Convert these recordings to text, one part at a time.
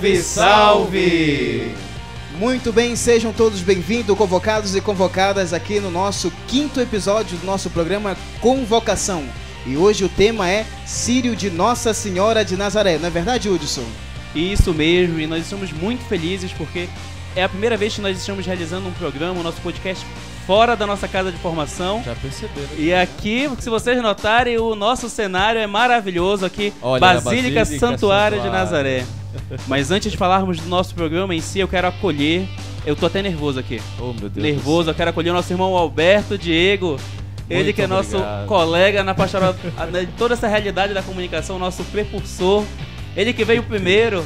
Salve, salve! Muito bem, sejam todos bem-vindos, convocados e convocadas aqui no nosso quinto episódio do nosso programa Convocação. E hoje o tema é Sírio de Nossa Senhora de Nazaré, não é verdade, Hudson? Isso mesmo, e nós estamos muito felizes porque é a primeira vez que nós estamos realizando um programa, o um nosso podcast fora da nossa casa de formação. Já perceberam. E aqui, se vocês notarem, o nosso cenário é maravilhoso aqui, Olha, Basílica, Basílica Santuário, Santuário de Nazaré. Mas antes de falarmos do nosso programa em si, eu quero acolher. Eu tô até nervoso aqui. Oh, meu Deus. Nervoso, eu quero acolher o nosso irmão Alberto Diego. Ele Muito que é nosso obrigado. colega na pastoral, de toda essa realidade da comunicação, nosso precursor. Ele que veio primeiro,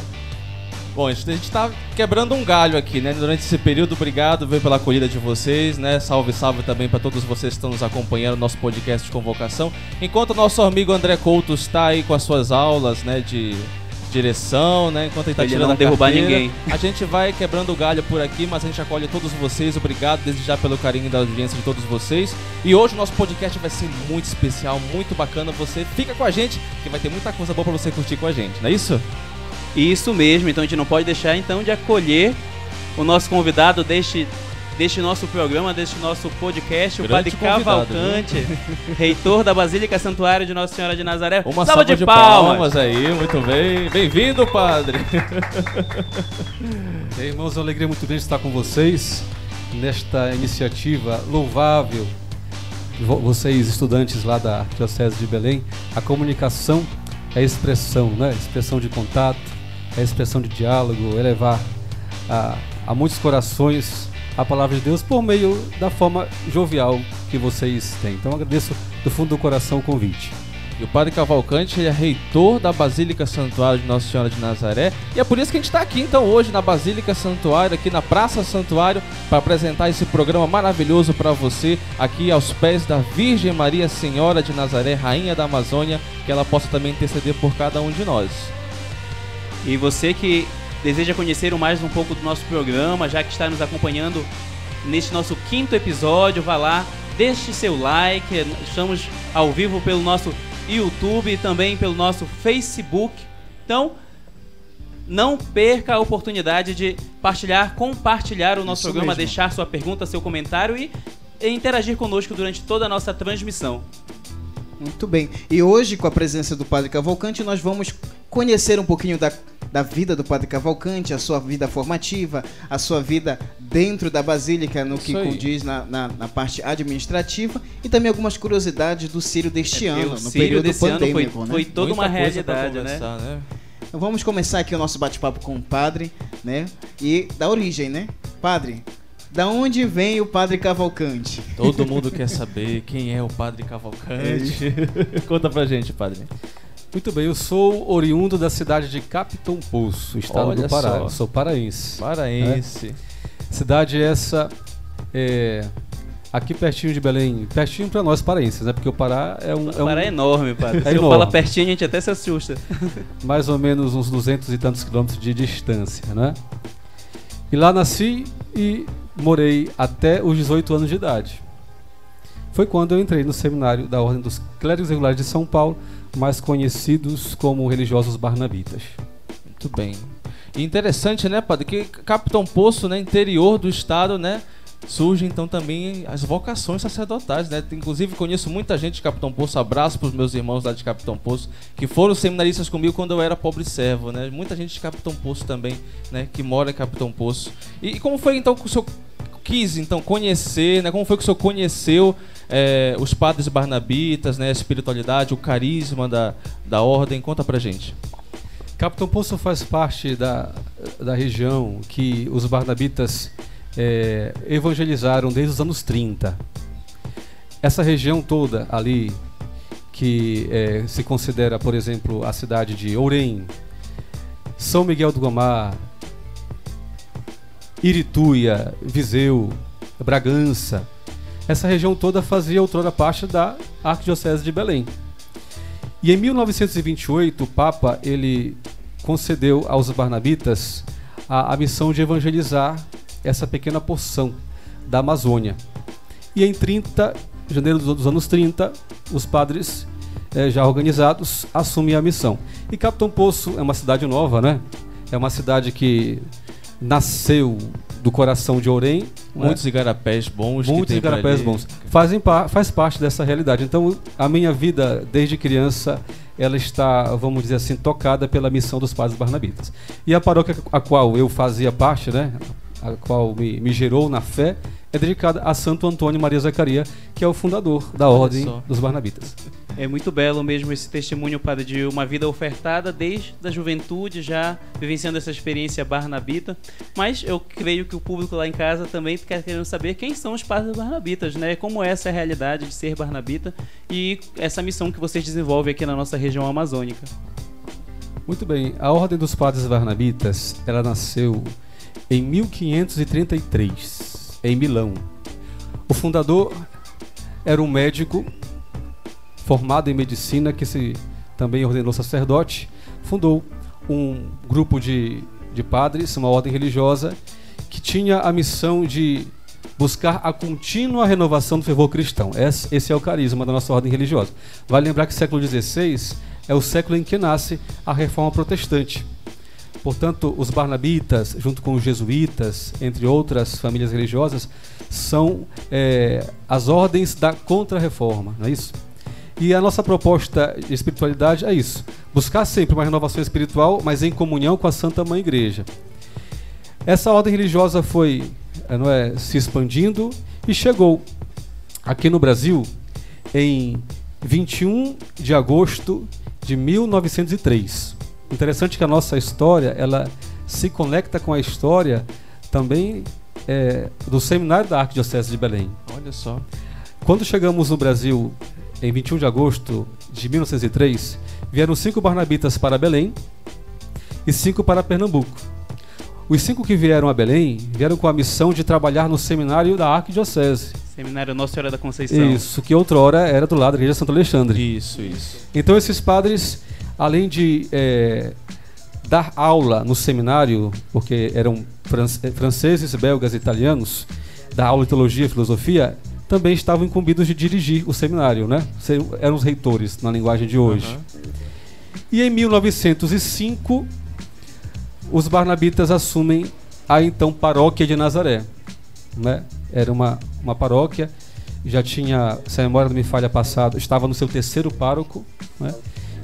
Bom, a gente está quebrando um galho aqui, né? Durante esse período, obrigado veio pela acolhida de vocês, né? Salve, salve também para todos vocês que estão nos acompanhando no nosso podcast de convocação. Enquanto o nosso amigo André Couto está aí com as suas aulas, né, de direção, né? Enquanto ele está tirando não derrubar carteira, ninguém. A gente vai quebrando o galho por aqui, mas a gente acolhe todos vocês. Obrigado desde já pelo carinho da audiência de todos vocês. E hoje o nosso podcast vai ser muito especial, muito bacana. Você fica com a gente, que vai ter muita coisa boa para você curtir com a gente, não é isso? Isso mesmo, então a gente não pode deixar então de acolher o nosso convidado deste, deste nosso programa, deste nosso podcast, Grande o Padre Cavalcante, viu? reitor da Basílica Santuário de Nossa Senhora de Nazaré. Uma salva, salva de, de palmas. palmas aí, muito bem. Bem-vindo, Padre. Ei, irmãos, é uma alegria muito grande estar com vocês nesta iniciativa louvável. Vocês, estudantes lá da Diocese de Belém, a comunicação é expressão, né? Expressão de contato, é a expressão de diálogo, elevar a, a muitos corações a palavra de Deus por meio da forma jovial que vocês têm. Então agradeço do fundo do coração o convite. E o Padre Cavalcante é reitor da Basílica Santuário de Nossa Senhora de Nazaré. E é por isso que a gente está aqui então hoje na Basílica Santuário, aqui na Praça Santuário, para apresentar esse programa maravilhoso para você, aqui aos pés da Virgem Maria Senhora de Nazaré, Rainha da Amazônia, que ela possa também interceder por cada um de nós. E você que deseja conhecer mais um pouco do nosso programa, já que está nos acompanhando neste nosso quinto episódio, vá lá, deixe seu like. Estamos ao vivo pelo nosso YouTube e também pelo nosso Facebook. Então, não perca a oportunidade de partilhar, compartilhar o nosso Isso programa, mesmo. deixar sua pergunta, seu comentário e interagir conosco durante toda a nossa transmissão. Muito bem. E hoje, com a presença do Padre Cavalcante, nós vamos conhecer um pouquinho da, da vida do Padre Cavalcante, a sua vida formativa, a sua vida dentro da Basílica, no que condiz na, na, na, parte administrativa, e também algumas curiosidades do Sírio deste é, ano, no período pandêmico. Foi, né? foi toda Muita uma realidade, né? né? Então vamos começar aqui o nosso bate-papo com o Padre, né? E da origem, né? Padre, da onde vem o Padre Cavalcante? Todo mundo quer saber quem é o Padre Cavalcante. É Conta pra gente, Padre. Muito bem, eu sou oriundo da cidade de Capitão Poço, estado Olha do Pará. Só. Sou paraense. Paraense. Né? Cidade essa é, aqui pertinho de Belém, pertinho para nós paraenses, né? Porque o Pará é um. O Pará é, um... é enorme, padre. É Se enorme. eu falar pertinho, a gente até se assusta. Mais ou menos uns 200 e tantos quilômetros de distância, né? E lá nasci e morei até os 18 anos de idade. Foi quando eu entrei no seminário da Ordem dos Clérigos Regulares de São Paulo, mais conhecidos como religiosos barnabitas. Muito bem. Interessante, né, padre, que Capitão Poço, né, interior do estado, né, surge então também as vocações sacerdotais, né? Inclusive conheço muita gente de Capitão Poço, abraço para os meus irmãos lá de Capitão Poço, que foram seminaristas comigo quando eu era pobre servo, né? Muita gente de Capitão Poço também, né, que mora em Capitão Poço. E, como foi então que o senhor quis então conhecer, né? Como foi que o senhor conheceu é, os padres barnabitas, né, a espiritualidade, o carisma da, da ordem. Conta pra gente. Capitão Poço faz parte da, da região que os barnabitas é, evangelizaram desde os anos 30. Essa região toda ali, que é, se considera, por exemplo, a cidade de Ourém, São Miguel do Gomar, Irituia, Viseu, Bragança, essa região toda fazia outrora parte da Arquidiocese de Belém. E em 1928, o Papa ele concedeu aos barnabitas a, a missão de evangelizar essa pequena porção da Amazônia. E em 30, janeiro dos anos 30, os padres eh, já organizados assumem a missão. E Capitão Poço é uma cidade nova, né? é uma cidade que nasceu do coração de Orem. né? Muitos igarapés bons. Muitos igarapés bons. Fazem faz parte dessa realidade. Então, a minha vida, desde criança, ela está, vamos dizer assim, tocada pela missão dos padres barnabitas. E a paróquia a qual eu fazia parte, né, a qual me, me gerou na fé, é dedicada a Santo Antônio Maria Zacaria, que é o fundador da Ordem dos Barnabitas. É muito belo mesmo esse testemunho, padre, de uma vida ofertada desde a juventude, já vivenciando essa experiência barnabita. Mas eu creio que o público lá em casa também quer querendo saber quem são os padres barnabitas, né? Como é essa realidade de ser barnabita e essa missão que vocês desenvolvem aqui na nossa região amazônica. Muito bem, a Ordem dos Padres Barnabitas, ela nasceu em 1533, em Milão. O fundador era um médico formado em medicina que se também ordenou sacerdote, fundou um grupo de, de padres, uma ordem religiosa, que tinha a missão de buscar a contínua renovação do fervor cristão. Esse, é o carisma da nossa ordem religiosa. Vale lembrar que o século XVI é o século em que nasce a reforma protestante. Portanto, os barnabitas, junto com os jesuítas, entre outras famílias religiosas, são eh, as ordens da contra-reforma, não é isso? E a nossa proposta de espiritualidade é isso: buscar sempre uma renovação espiritual, mas em comunhão com a Santa Mãe Igreja. Essa ordem religiosa foi eh, não é, se expandindo e chegou aqui no Brasil em 21 de agosto de 1903. Interessante que a nossa história ela se conecta com a história também eh, do seminário da Arquidiocese de Belém. Olha só. Quando chegamos no Brasil em 21 de agosto de 1903, vieram cinco barnabitas para Belém e cinco para Pernambuco. Os cinco que vieram a Belém vieram com a missão de trabalhar no seminário da Arquidiocese. Seminário Nossa Senhora da Conceição. Isso, que outrora era do lado da Igreja de Santo Alexandre. Isso, isso. Então esses padres, além de eh, dar aula no seminário, porque eram eh, franceses, belgas e italianos, dar aula de teologia e filosofia, também estavam incumbidos de dirigir o seminário, né? Eram os reitores na linguagem de hoje. Aham. E em 1905, os barnabitas assumem a então paróquia de Nazaré. Né? Era uma, uma paróquia, já tinha, se a memória não me falha passado, estava no seu terceiro pároco. Né?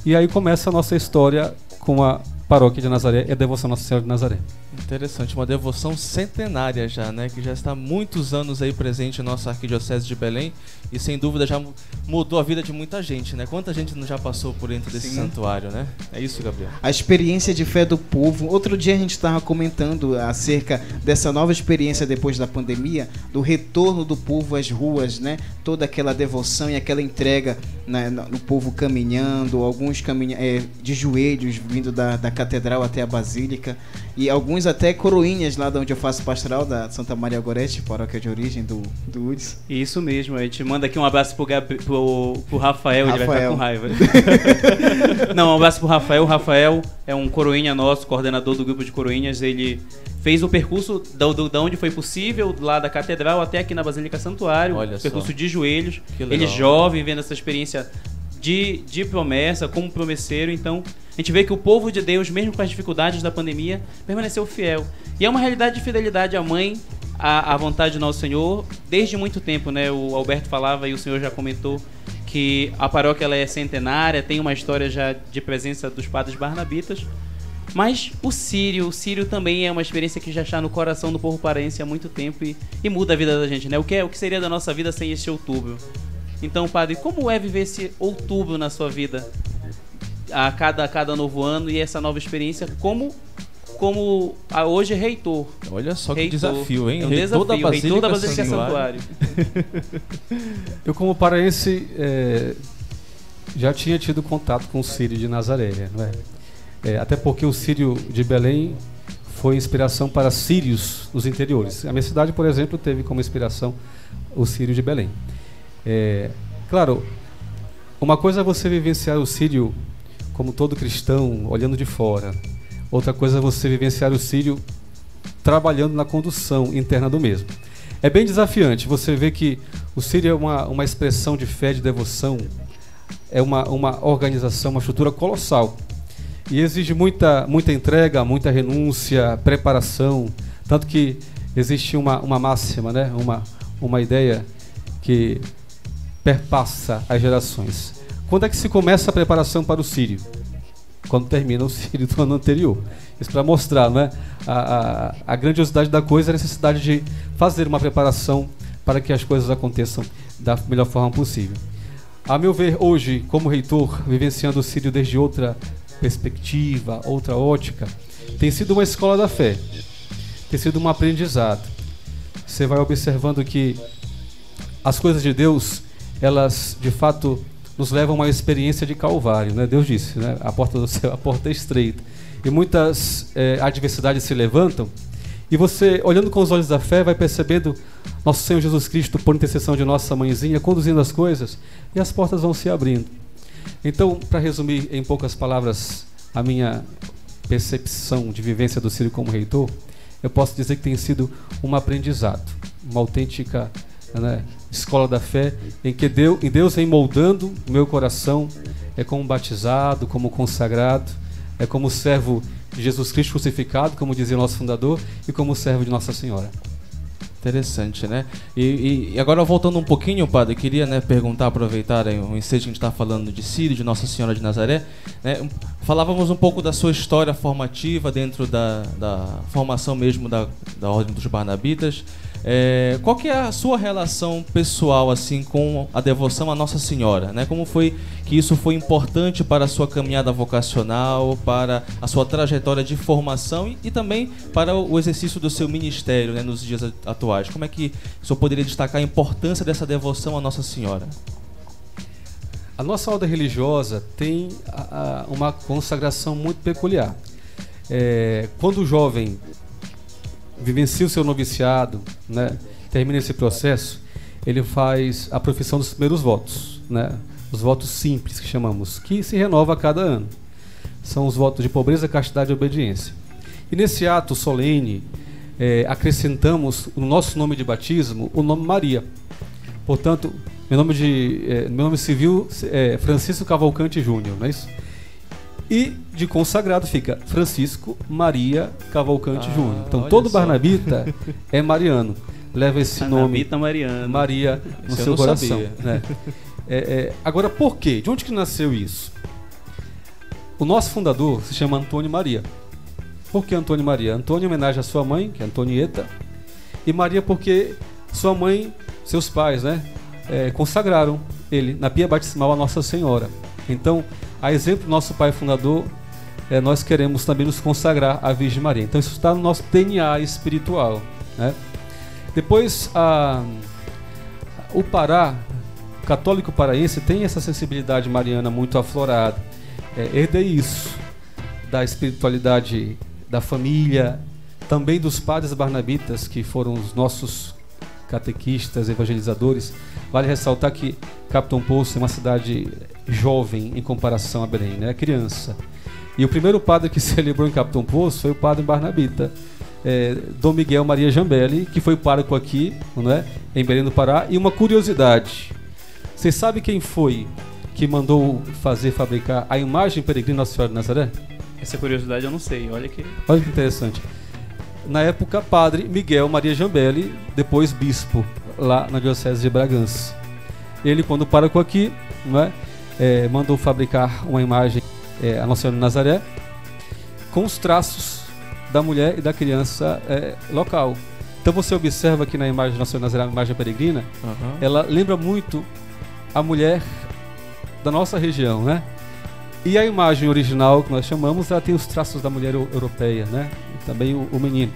E aí começa a nossa história com a paróquia de Nazaré e a devoção a Nossa Senhora de Nazaré. Interessante, uma devoção centenária já, né? Que já está há muitos anos aí presente em nossa arquidiocese de Belém e sem dúvida já mu- mudou a vida de muita gente, né? Quanta gente não já passou por dentro desse Sim. santuário, né? É isso, Gabriel. A experiência de fé do povo. Outro dia a gente estava comentando acerca dessa nova experiência depois da pandemia, do retorno do povo às ruas, né? Toda aquela devoção e aquela entrega né, no no povo caminhando, alguns caminha é, de joelhos vindo da, da catedral até a basílica e alguns até coroinhas lá de onde eu faço pastoral da Santa Maria Gorete, paróquia de origem do do UDS. Isso mesmo, a gente manda aqui um abraço pro, Gabri- pro, pro Rafael, ele vai ficar Rafael. com raiva. Não, um abraço pro Rafael. O Rafael é um coroinha nosso, coordenador do grupo de coroinhas. Ele fez o percurso da, do, da onde foi possível, lá da catedral até aqui na Basílica Santuário. Olha só. percurso de joelhos. Ele jovem, vendo essa experiência de, de promessa, como promesseiro. Então, a gente vê que o povo de Deus, mesmo com as dificuldades da pandemia, permaneceu fiel. E é uma realidade de fidelidade à mãe, à, à vontade do nosso Senhor, desde muito tempo, né? O Alberto falava e o Senhor já comentou que a paróquia ela é centenária, tem uma história já de presença dos padres barnabitas. Mas o Sírio, o Sírio também é uma experiência que já está no coração do povo paraense há muito tempo e, e muda a vida da gente, né? O que, é, o que seria da nossa vida sem este outubro? Então, padre, como é viver esse outubro na sua vida? A cada, a cada novo ano e essa nova experiência como, como a, hoje reitor. Olha só que Reitor. desafio, hein? É um reitor desafio, da Basílica, reitor da Basílica Santuário. Santuário. Eu, como paraense, eh, já tinha tido contato com o Sírio de Nazaré, não é? Eh, até porque o Sírio de Belém foi inspiração para sírios dos interiores. A minha cidade, por exemplo, teve como inspiração o Sírio de Belém. Eh, claro, uma coisa é você vivenciar o Sírio como todo cristão, olhando de fora. Outra coisa é você vivenciar o Sírio trabalhando na condução interna do mesmo. É bem desafiante. Você vê que o Sírio é uma, uma expressão de fé, de devoção, é uma, uma organização, uma estrutura colossal. E exige muita, muita entrega, muita renúncia, preparação. Tanto que existe uma, uma máxima, né? uma, uma ideia que perpassa as gerações. Quando é que se começa a preparação para o Sírio? Quando termina o Sírio do ano anterior. Isso para mostrar né? a, a, a grandiosidade da coisa, a necessidade de fazer uma preparação para que as coisas aconteçam da melhor forma possível. A meu ver, hoje, como reitor, vivenciando o Sírio desde outra perspectiva, outra ótica, tem sido uma escola da fé, tem sido um aprendizado. Você vai observando que as coisas de Deus, elas de fato nos levam a uma experiência de calvário, né? Deus disse, né? A porta do céu, a porta é estreita. E muitas é, adversidades se levantam, e você, olhando com os olhos da fé, vai percebendo nosso Senhor Jesus Cristo, por intercessão de nossa mãezinha, conduzindo as coisas, e as portas vão se abrindo. Então, para resumir em poucas palavras a minha percepção de vivência do Círio como reitor, eu posso dizer que tem sido um aprendizado, uma autêntica né, escola da fé, em que Deus, em Deus vem moldando o meu coração, é como batizado, como consagrado, é como servo de Jesus Cristo crucificado, como dizia nosso fundador, e como servo de Nossa Senhora. Interessante, né? E, e, agora voltando um pouquinho, padre, queria né, perguntar, aproveitar o ensejo que a gente está falando de Sírio, de Nossa Senhora de Nazaré. Né? Falávamos um pouco da sua história formativa dentro da, da formação mesmo da, da Ordem dos Barnabitas. É, qual que é a sua relação pessoal assim com a devoção à Nossa Senhora, né? Como foi que isso foi importante para a sua caminhada vocacional, para a sua trajetória de formação e, e também para o exercício do seu ministério, né, nos dias atuais? Como é que o senhor poderia destacar a importância dessa devoção à Nossa Senhora? A nossa ordem religiosa tem a, a, uma consagração muito peculiar. É, quando o jovem vivencia o seu noviciado, né, termina esse processo, ele faz a profissão dos primeiros votos, né, os votos simples que chamamos, que se renova a cada ano. São os votos de pobreza, castidade e obediência. E nesse ato solene, é, acrescentamos no nosso nome de batismo o nome Maria. Portanto, meu nome, de, é, meu nome civil é Francisco Cavalcante Júnior, não é isso? E de consagrado fica Francisco Maria Cavalcante ah, Júnior. Então todo só. Barnabita é mariano. Leva esse Barnabita nome Mariano. Maria no seu coração. Né? É, é, agora, por quê? De onde que nasceu isso? O nosso fundador se chama Antônio Maria. Por que Antônio Maria? Antônio em homenagem à sua mãe, que é Antonieta, e Maria porque sua mãe, seus pais, né, é, consagraram ele na pia batismal a Nossa Senhora. Então, a exemplo do nosso pai fundador, é, nós queremos também nos consagrar à Virgem Maria. Então isso está no nosso DNA espiritual. Né? Depois, a, o Pará, o católico paraense, tem essa sensibilidade mariana muito aflorada. É, herdei isso da espiritualidade da família, também dos padres barnabitas, que foram os nossos catequistas, evangelizadores. Vale ressaltar que Capitão Poço é uma cidade jovem em comparação a Belém, né? Criança. E o primeiro padre que celebrou em Capitão Poço foi o padre Barnabita, é, Dom Miguel Maria Jambelli, que foi pároco aqui, né, em Belém do Pará. E uma curiosidade: você sabe quem foi que mandou fazer, fabricar a imagem peregrina Nossa Senhora de Nazaré? Essa curiosidade eu não sei, olha que. Olha que interessante. Na época, padre Miguel Maria Jambelli, depois bispo, lá na Diocese de Bragança. Ele, quando pároco aqui, né, é, mandou fabricar uma imagem, é, a Nossa Senhora de Nazaré, com os traços da mulher e da criança é, local. Então você observa que na imagem Nossa Senhora de Nazaré, a imagem peregrina, uhum. ela lembra muito a mulher da nossa região, né? E a imagem original que nós chamamos, ela tem os traços da mulher europeia, né? Também o, o menino.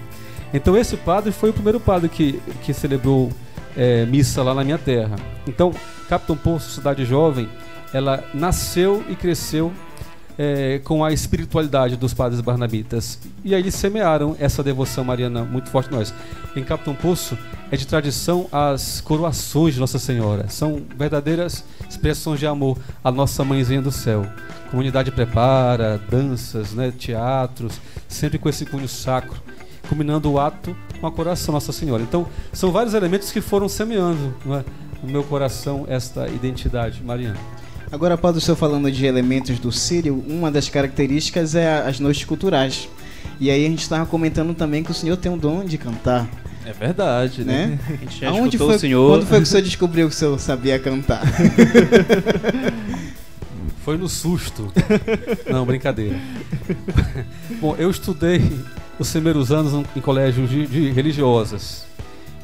Então esse padre foi o primeiro padre que, que celebrou é, missa lá na minha terra. Então, Capitão Poço, cidade jovem, ela nasceu e cresceu é, com a espiritualidade dos padres barnabitas. E aí eles semearam essa devoção mariana muito forte nós. Em Capitão Poço é de tradição as coroações de Nossa Senhora. São verdadeiras expressões de amor à nossa mãezinha do céu. A comunidade prepara danças, né, teatros, sempre com esse cunho sacro culminando o ato com a coração Nossa Senhora. Então, são vários elementos que foram semeando é, no meu coração esta identidade mariana. Agora, Padre, o senhor falando de elementos do Sírio, uma das características é as noites culturais. E aí a gente estava comentando também que o senhor tem um dom de cantar, É verdade, né? né? A gente já Aonde escutou foi, o senhor. Quando foi que o senhor descobriu que o senhor sabia cantar? Foi no susto. Não, brincadeira. Bom, eu estudei os primeiros anos em colégios de, de religiosas.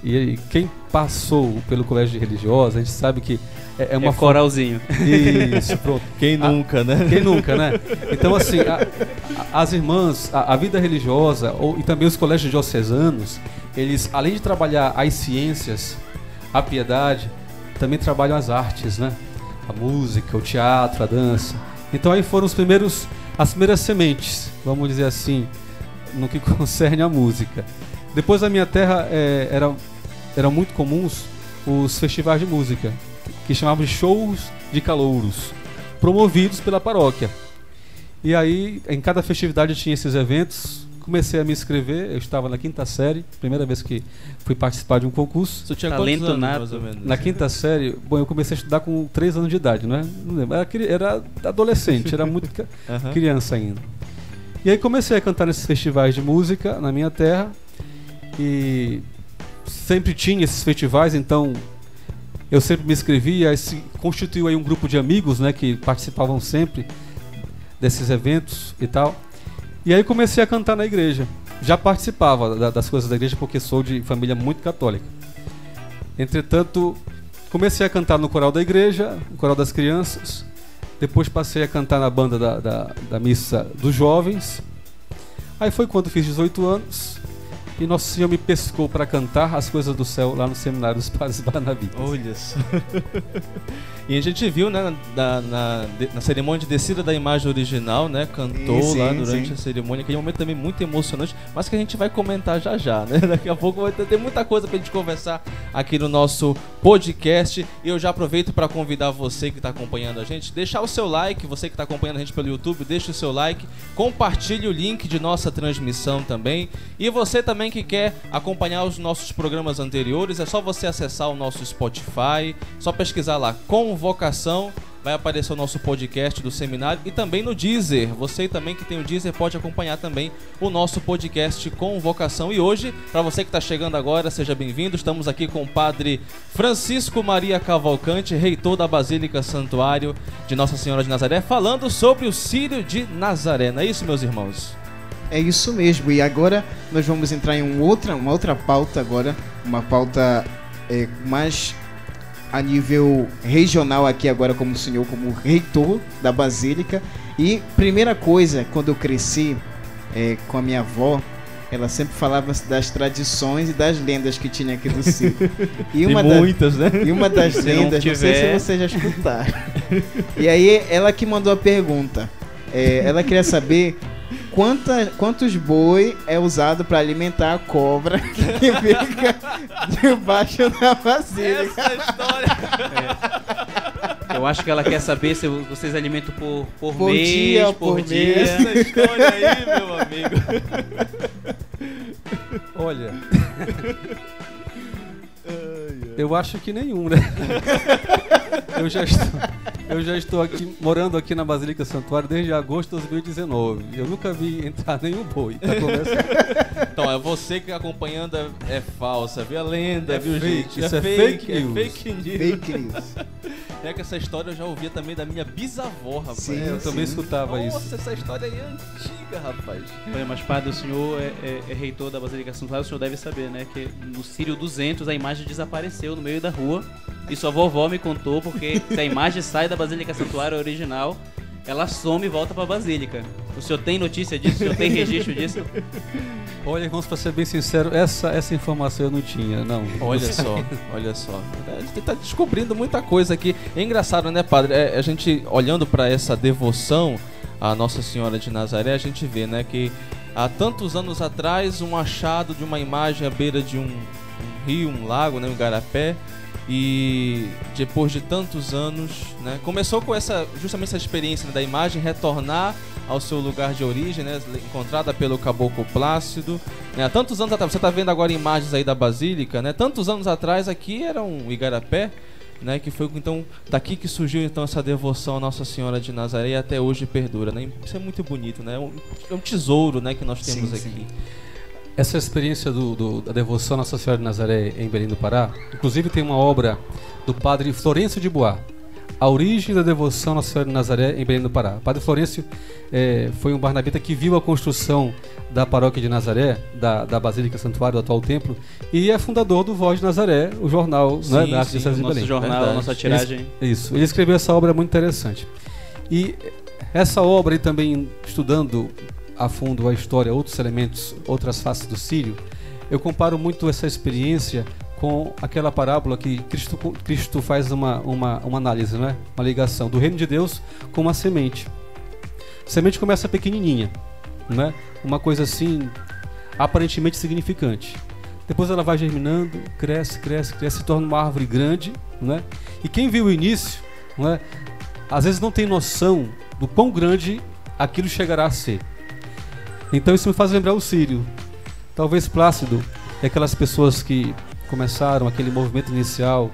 E quem passou pelo colégio de religiosas, a gente sabe que é, é É uma um coralzinho. Isso, pronto. Quem Ah, nunca, né? Quem nunca, né? Então, assim, a- a- as irmãs, a, a vida religiosa ou, e também os colégios diocesanos, eles, além de trabalhar as ciências, a piedade, também trabalham as artes, né? A música, o teatro, a dança. Então, aí foram os primeiros, as primeiras sementes, vamos dizer assim, no que concerne a música. Depois, na minha terra, é, era, eram muito comuns os festivais de música, que chamavam de shows de calouros promovidos pela paróquia. E aí, em cada festividade tinha esses eventos. Comecei a me inscrever, eu estava na quinta série, primeira vez que fui participar de um concurso. Você tinha Talento anos, nato. mais ou menos? Na quinta série, bom, eu comecei a estudar com 3 anos de idade, não é? Não lembro. Era, adolescente, era muito Aham. criança ainda. E aí comecei a cantar nesses festivais de música na minha terra. E sempre tinha esses festivais, então eu sempre me inscrevia, se constituiu aí um grupo de amigos, né, que participavam sempre desses eventos e tal. E aí comecei a cantar na igreja. Já participava da- das coisas da igreja porque sou de família muito católica. Entretanto, comecei a cantar no coral da igreja, no coral das crianças. Depois passei a cantar na banda da, da, da missa dos jovens. Aí foi quando fiz 18 anos e Nosso Senhor me pescou para cantar as coisas do céu lá no seminário dos Padres Barnabitas. Olha só. e a gente viu, né, na, na, na cerimônia de descida da imagem original, né? Cantou Sim, lá durante sim. a cerimônia, que é um momento também muito emocionante, mas que a gente vai comentar já já, né? Daqui a pouco vai ter, ter muita coisa pra gente conversar aqui no nosso podcast. E eu já aproveito para convidar você que está acompanhando a gente, deixar o seu like, você que está acompanhando a gente pelo YouTube, deixa o seu like, compartilhe o link de nossa transmissão também. E você também que quer acompanhar os nossos programas anteriores, é só você acessar o nosso Spotify, só pesquisar lá Convocação, vai aparecer o nosso podcast do seminário e também no Deezer. Você também que tem o Deezer pode acompanhar também o nosso podcast Convocação. E hoje, para você que está chegando agora, seja bem-vindo. Estamos aqui com o Padre Francisco Maria Cavalcante, reitor da Basílica Santuário de Nossa Senhora de Nazaré, falando sobre o Sírio de Nazaré. Não é isso, meus irmãos? É isso mesmo. E agora nós vamos entrar em um outra, uma outra pauta agora, uma pauta é, mais a nível regional aqui agora como senhor, como reitor da Basílica. E primeira coisa, quando eu cresci é, com a minha avó, ela sempre falava das tradições e das lendas que tinha aqui do Ciro. E uma, da- muitas, né? e uma das Se não lendas, não, sei tiver- se vocês já escutaram. e aí ela que mandou a pergunta. É, ela queria saber quanta, quantos boi é usado para alimentar a cobra que fica debaixo da basílica. Essa história. Eu acho que ela quer saber se vocês alimentam por, por, Por mês, dia, por, por dia. mês. Essa história aí, meu amigo. Olha. Eu acho que nenhum, né? eu, já estou, eu já estou aqui morando aqui na Basílica Santuário desde agosto de 2019. Eu nunca vi entrar nenhum boi. Tá. Então, é você que acompanhando é, é falsa, viu? A lenda, É viu, fake, gente? isso é fake é news. fake news. Fake news. É que essa história eu já ouvia também da minha bisavó, rapaz. Sim, eu também sim. escutava Nossa, isso. essa história aí é antiga, rapaz. Olha, mas padre, o senhor é, é- é reitor da Basílica Santuário, o senhor deve saber, né? Que no Sírio 200 a imagem desapareceu no meio da rua. E sua vovó me contou, porque se a imagem sai da Basílica Santuário original, ela some e volta pra Basílica. O senhor tem notícia disso? O senhor tem registro disso? Olha, irmãos, para ser bem sincero, essa, essa informação eu não tinha, não. Olha só, olha só. A gente tá descobrindo muita coisa aqui. É engraçado, né, padre? É, a gente olhando para essa devoção à Nossa Senhora de Nazaré, a gente vê, né, que há tantos anos atrás um achado de uma imagem à beira de um rio, um lago, né, um igarapé. E depois de tantos anos, né, começou com essa justamente essa experiência né, da imagem retornar ao seu lugar de origem, né, encontrada pelo Caboclo Plácido, né, há tantos anos atrás, você está vendo agora imagens aí da Basílica, né? Tantos anos atrás aqui era um igarapé, né? Que foi então daqui que surgiu então essa devoção à Nossa Senhora de Nazaré e até hoje perdura, né? Isso é muito bonito, né? É um, é tesouro, né? Que nós temos Sim, aqui. sim. Essa experiência do, do- da devoção à Nossa Senhora de Nazaré em Belém do Pará, inclusive tem uma obra do padre Florencio de Bois, A Origem da Devoção à Nossa Senhora de Nazaré em Belém do Pará. O padre Florencio eh, foi um barnabita que viu a construção da paróquia de Nazaré, da, da Basílica Santuário, do atual templo, e é fundador do Voz de Nazaré, o jornal né, Sim, da sim, Arquidiocese o de nosso Belém. jornal, a nossa tiragem. Isso, ele escreveu essa obra muito interessante. E essa obra, e também estudando a fundo a história, outros elementos, outras faces do Sírio, eu comparo muito essa experiência com aquela parábola que Cristo, Cristo faz uma, uma, uma análise, né? uma ligação do reino de Deus com uma semente. A semente começa pequenininha, né? uma coisa assim aparentemente significante. Depois ela vai germinando, cresce, cresce, cresce, se torna uma árvore grande, né? E quem viu o início, né, às vezes não tem noção do quão grande aquilo chegará a ser. Então isso me faz lembrar o Sírio. Talvez Plácido, e aquelas pessoas que começaram aquele movimento inicial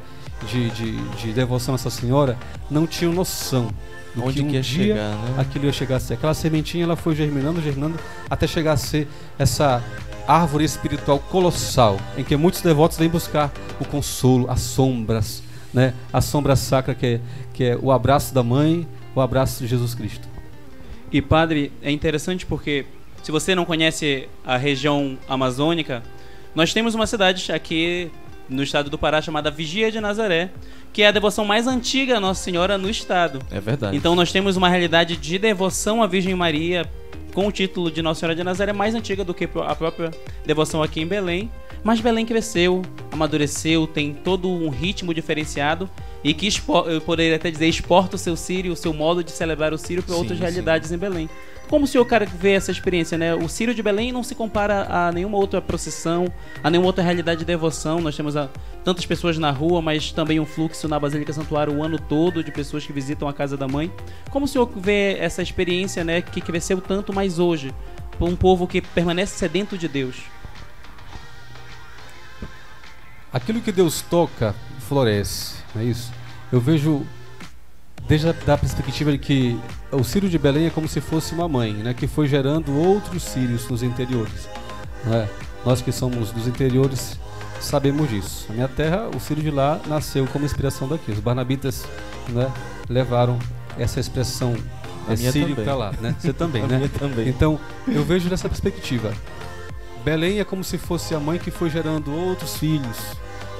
de, de, de devoção a Nossa Senhora, não tinham noção do Onde que um que ia dia chegar, né? aquilo ia chegar a ser. Aquela sementinha ela foi germinando, germinando, até chegar a ser essa árvore espiritual colossal, em que muitos devotos vêm buscar o consolo, as sombras, né? A sombra sacra que é, que é o abraço da mãe, o abraço de Jesus Cristo. E padre, é interessante porque se você não conhece a região amazônica, nós temos uma cidade aqui no estado do Pará chamada Vigia de Nazaré, que é a devoção mais antiga a Nossa Senhora no estado. É verdade. Então nós temos uma realidade de devoção à Virgem Maria com o título de Nossa Senhora de Nazaré mais antiga do que a própria devoção aqui em Belém. Mas Belém cresceu, amadureceu, tem todo um ritmo diferenciado e que eu poderia até dizer exporta o seu Sírio, o seu modo de celebrar o Sírio para outras sim. realidades em Belém. Como o senhor cara vê essa experiência, né? O Sírio de Belém não se compara a nenhuma outra procissão, a nenhuma outra realidade de devoção. Nós temos a- tantas pessoas na rua, mas também um fluxo na Basílica Santuário o ano todo de pessoas que visitam a casa da mãe. Como o senhor vê essa experiência, né, que cresceu tanto mais hoje, por um povo que permanece sedento de Deus? Aquilo que Deus toca, floresce, não é isso? Eu vejo desde a da perspectiva de que o Sírio de Belém é como se fosse uma mãe, né, que foi gerando outros sírios nos interiores. não é? Nós que somos dos interiores sabemos disso. Na minha terra, o Sírio de lá nasceu como inspiração daqui. Os barnabitas né, levaram essa expressão A é, sírio para lá. Né? Você também, A né? também. Então, eu vejo dessa perspectiva. Belém é como se fosse a mãe que foi gerando outros filhos,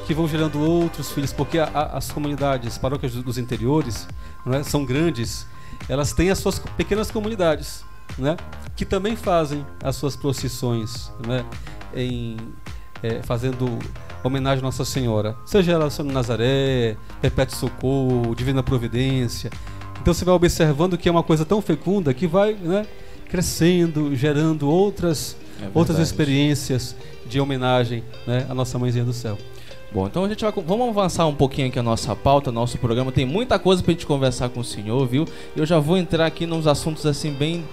que vão gerando outros filhos, porque a- a- as comunidades, paróquias do- dos interiores, é, são grandes, elas têm as suas pequenas comunidades, né, que também fazem as suas procissões, né, em, é, fazendo homenagem à Nossa Senhora, seja ela São Nazaré, Perpétuo Socorro, Divina Providência. Então você vai observando que é uma coisa tão fecunda que vai né, crescendo, gerando outras, É outras experiências de homenagem né, à Nossa Mãezinha do Céu. Bom, então a gente vai. Vamos avançar um pouquinho aqui a nossa pauta, nosso programa. Tem muita coisa pra gente conversar com o senhor, viu? Eu já vou entrar aqui nos assuntos assim, bem.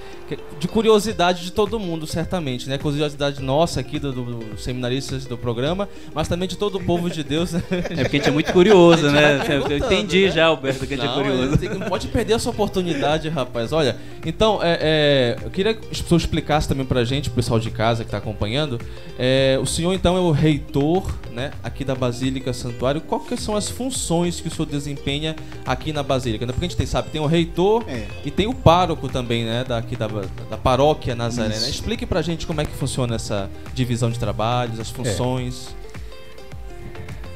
de curiosidade de todo mundo, certamente, né? Curiosidade nossa aqui do, do, dos seminaristas do programa, mas também de todo o povo de Deus, né? É porque a gente é muito curioso, né? Eu entendi né? já, Alberto, que a gente é Não, curioso. tem- Não pode perder essa oportunidade, rapaz. Olha, então, é, é, eu queria que o senhor explicasse também pra gente, pro pessoal de casa que tá acompanhando. É, o senhor, então, é o reitor, né, aqui da Basílica Santuário. Quais são as funções que o senhor desempenha aqui na Basílica? Porque a gente tem, sabe, tem o reitor É. e tem o pároco também, né, daqui da, da paróquia Nazaré, né? Explique pra gente como é que funciona essa divisão de trabalhos, as funções.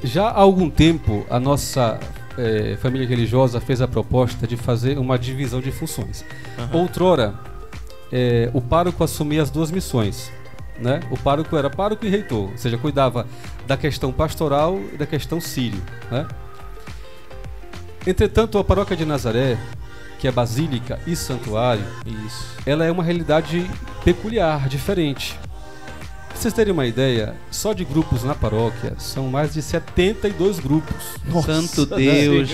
Já há algum tempo, a nossa eh, família religiosa fez a proposta de fazer uma divisão de funções. Aham. Outrora, eh, o pároco assumia as duas missões. Né? O pároco era pároco e reitor, ou seja, cuidava da questão pastoral e da questão sírio. Né? Entretanto, a paróquia de Nazaré, que é basílica e santuário, Isso. ela é uma realidade peculiar, diferente. Pra vocês terem uma ideia, só de grupos na paróquia são mais de 72 grupos Santo Deus.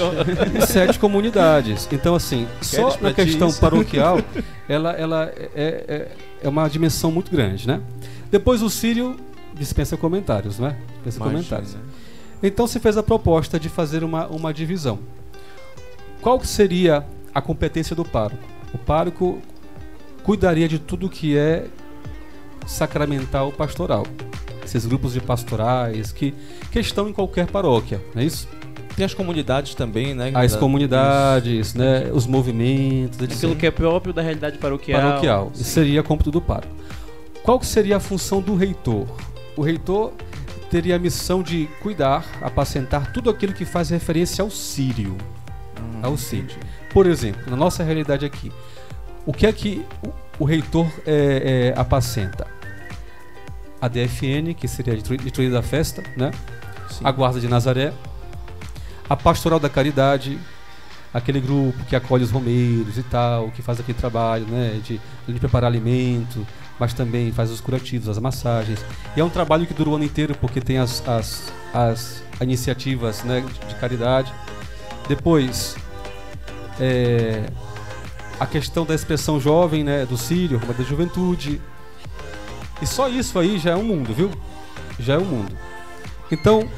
e sete comunidades. Então, assim, só na questão isso? paroquial, ela, ela é, é, é uma dimensão muito grande, né? Depois o Sírio dispensa comentários, né? Dispensa Imagina. comentários. Então se fez a proposta de fazer uma, uma divisão. Qual que seria a competência do pároco? O pároco cuidaria de tudo que é sacramental pastoral. Esses grupos de pastorais que, que estão em qualquer paróquia, não é isso? Tem as comunidades também, né? As Da- comunidades, né, os movimentos, etc. Aquilo que é próprio da realidade paroquial. paroquial. Isso seria cômputo do pároco. Qual que seria a função do reitor? O reitor teria a missão de cuidar, apacentar tudo aquilo que faz referência ao sírio. ao sírio. Por exemplo, na nossa realidade aqui, o que é que o, o reitor é, é, apacenta? A DFN, que seria a diretoria da festa, né? Sim. a Guarda de Nazaré, a Pastoral da Caridade, aquele grupo que acolhe os romeiros e tal, que faz aquele trabalho né, de, de preparar alimento, mas também faz os curativos, as massagens. E é um trabalho que dura o ano inteiro, porque tem as, as, as iniciativas né, de, de caridade. Depois, é, a questão da expressão jovem, né, do Sírio, da juventude. E só isso aí já é um mundo, viu? Já é um mundo. Então,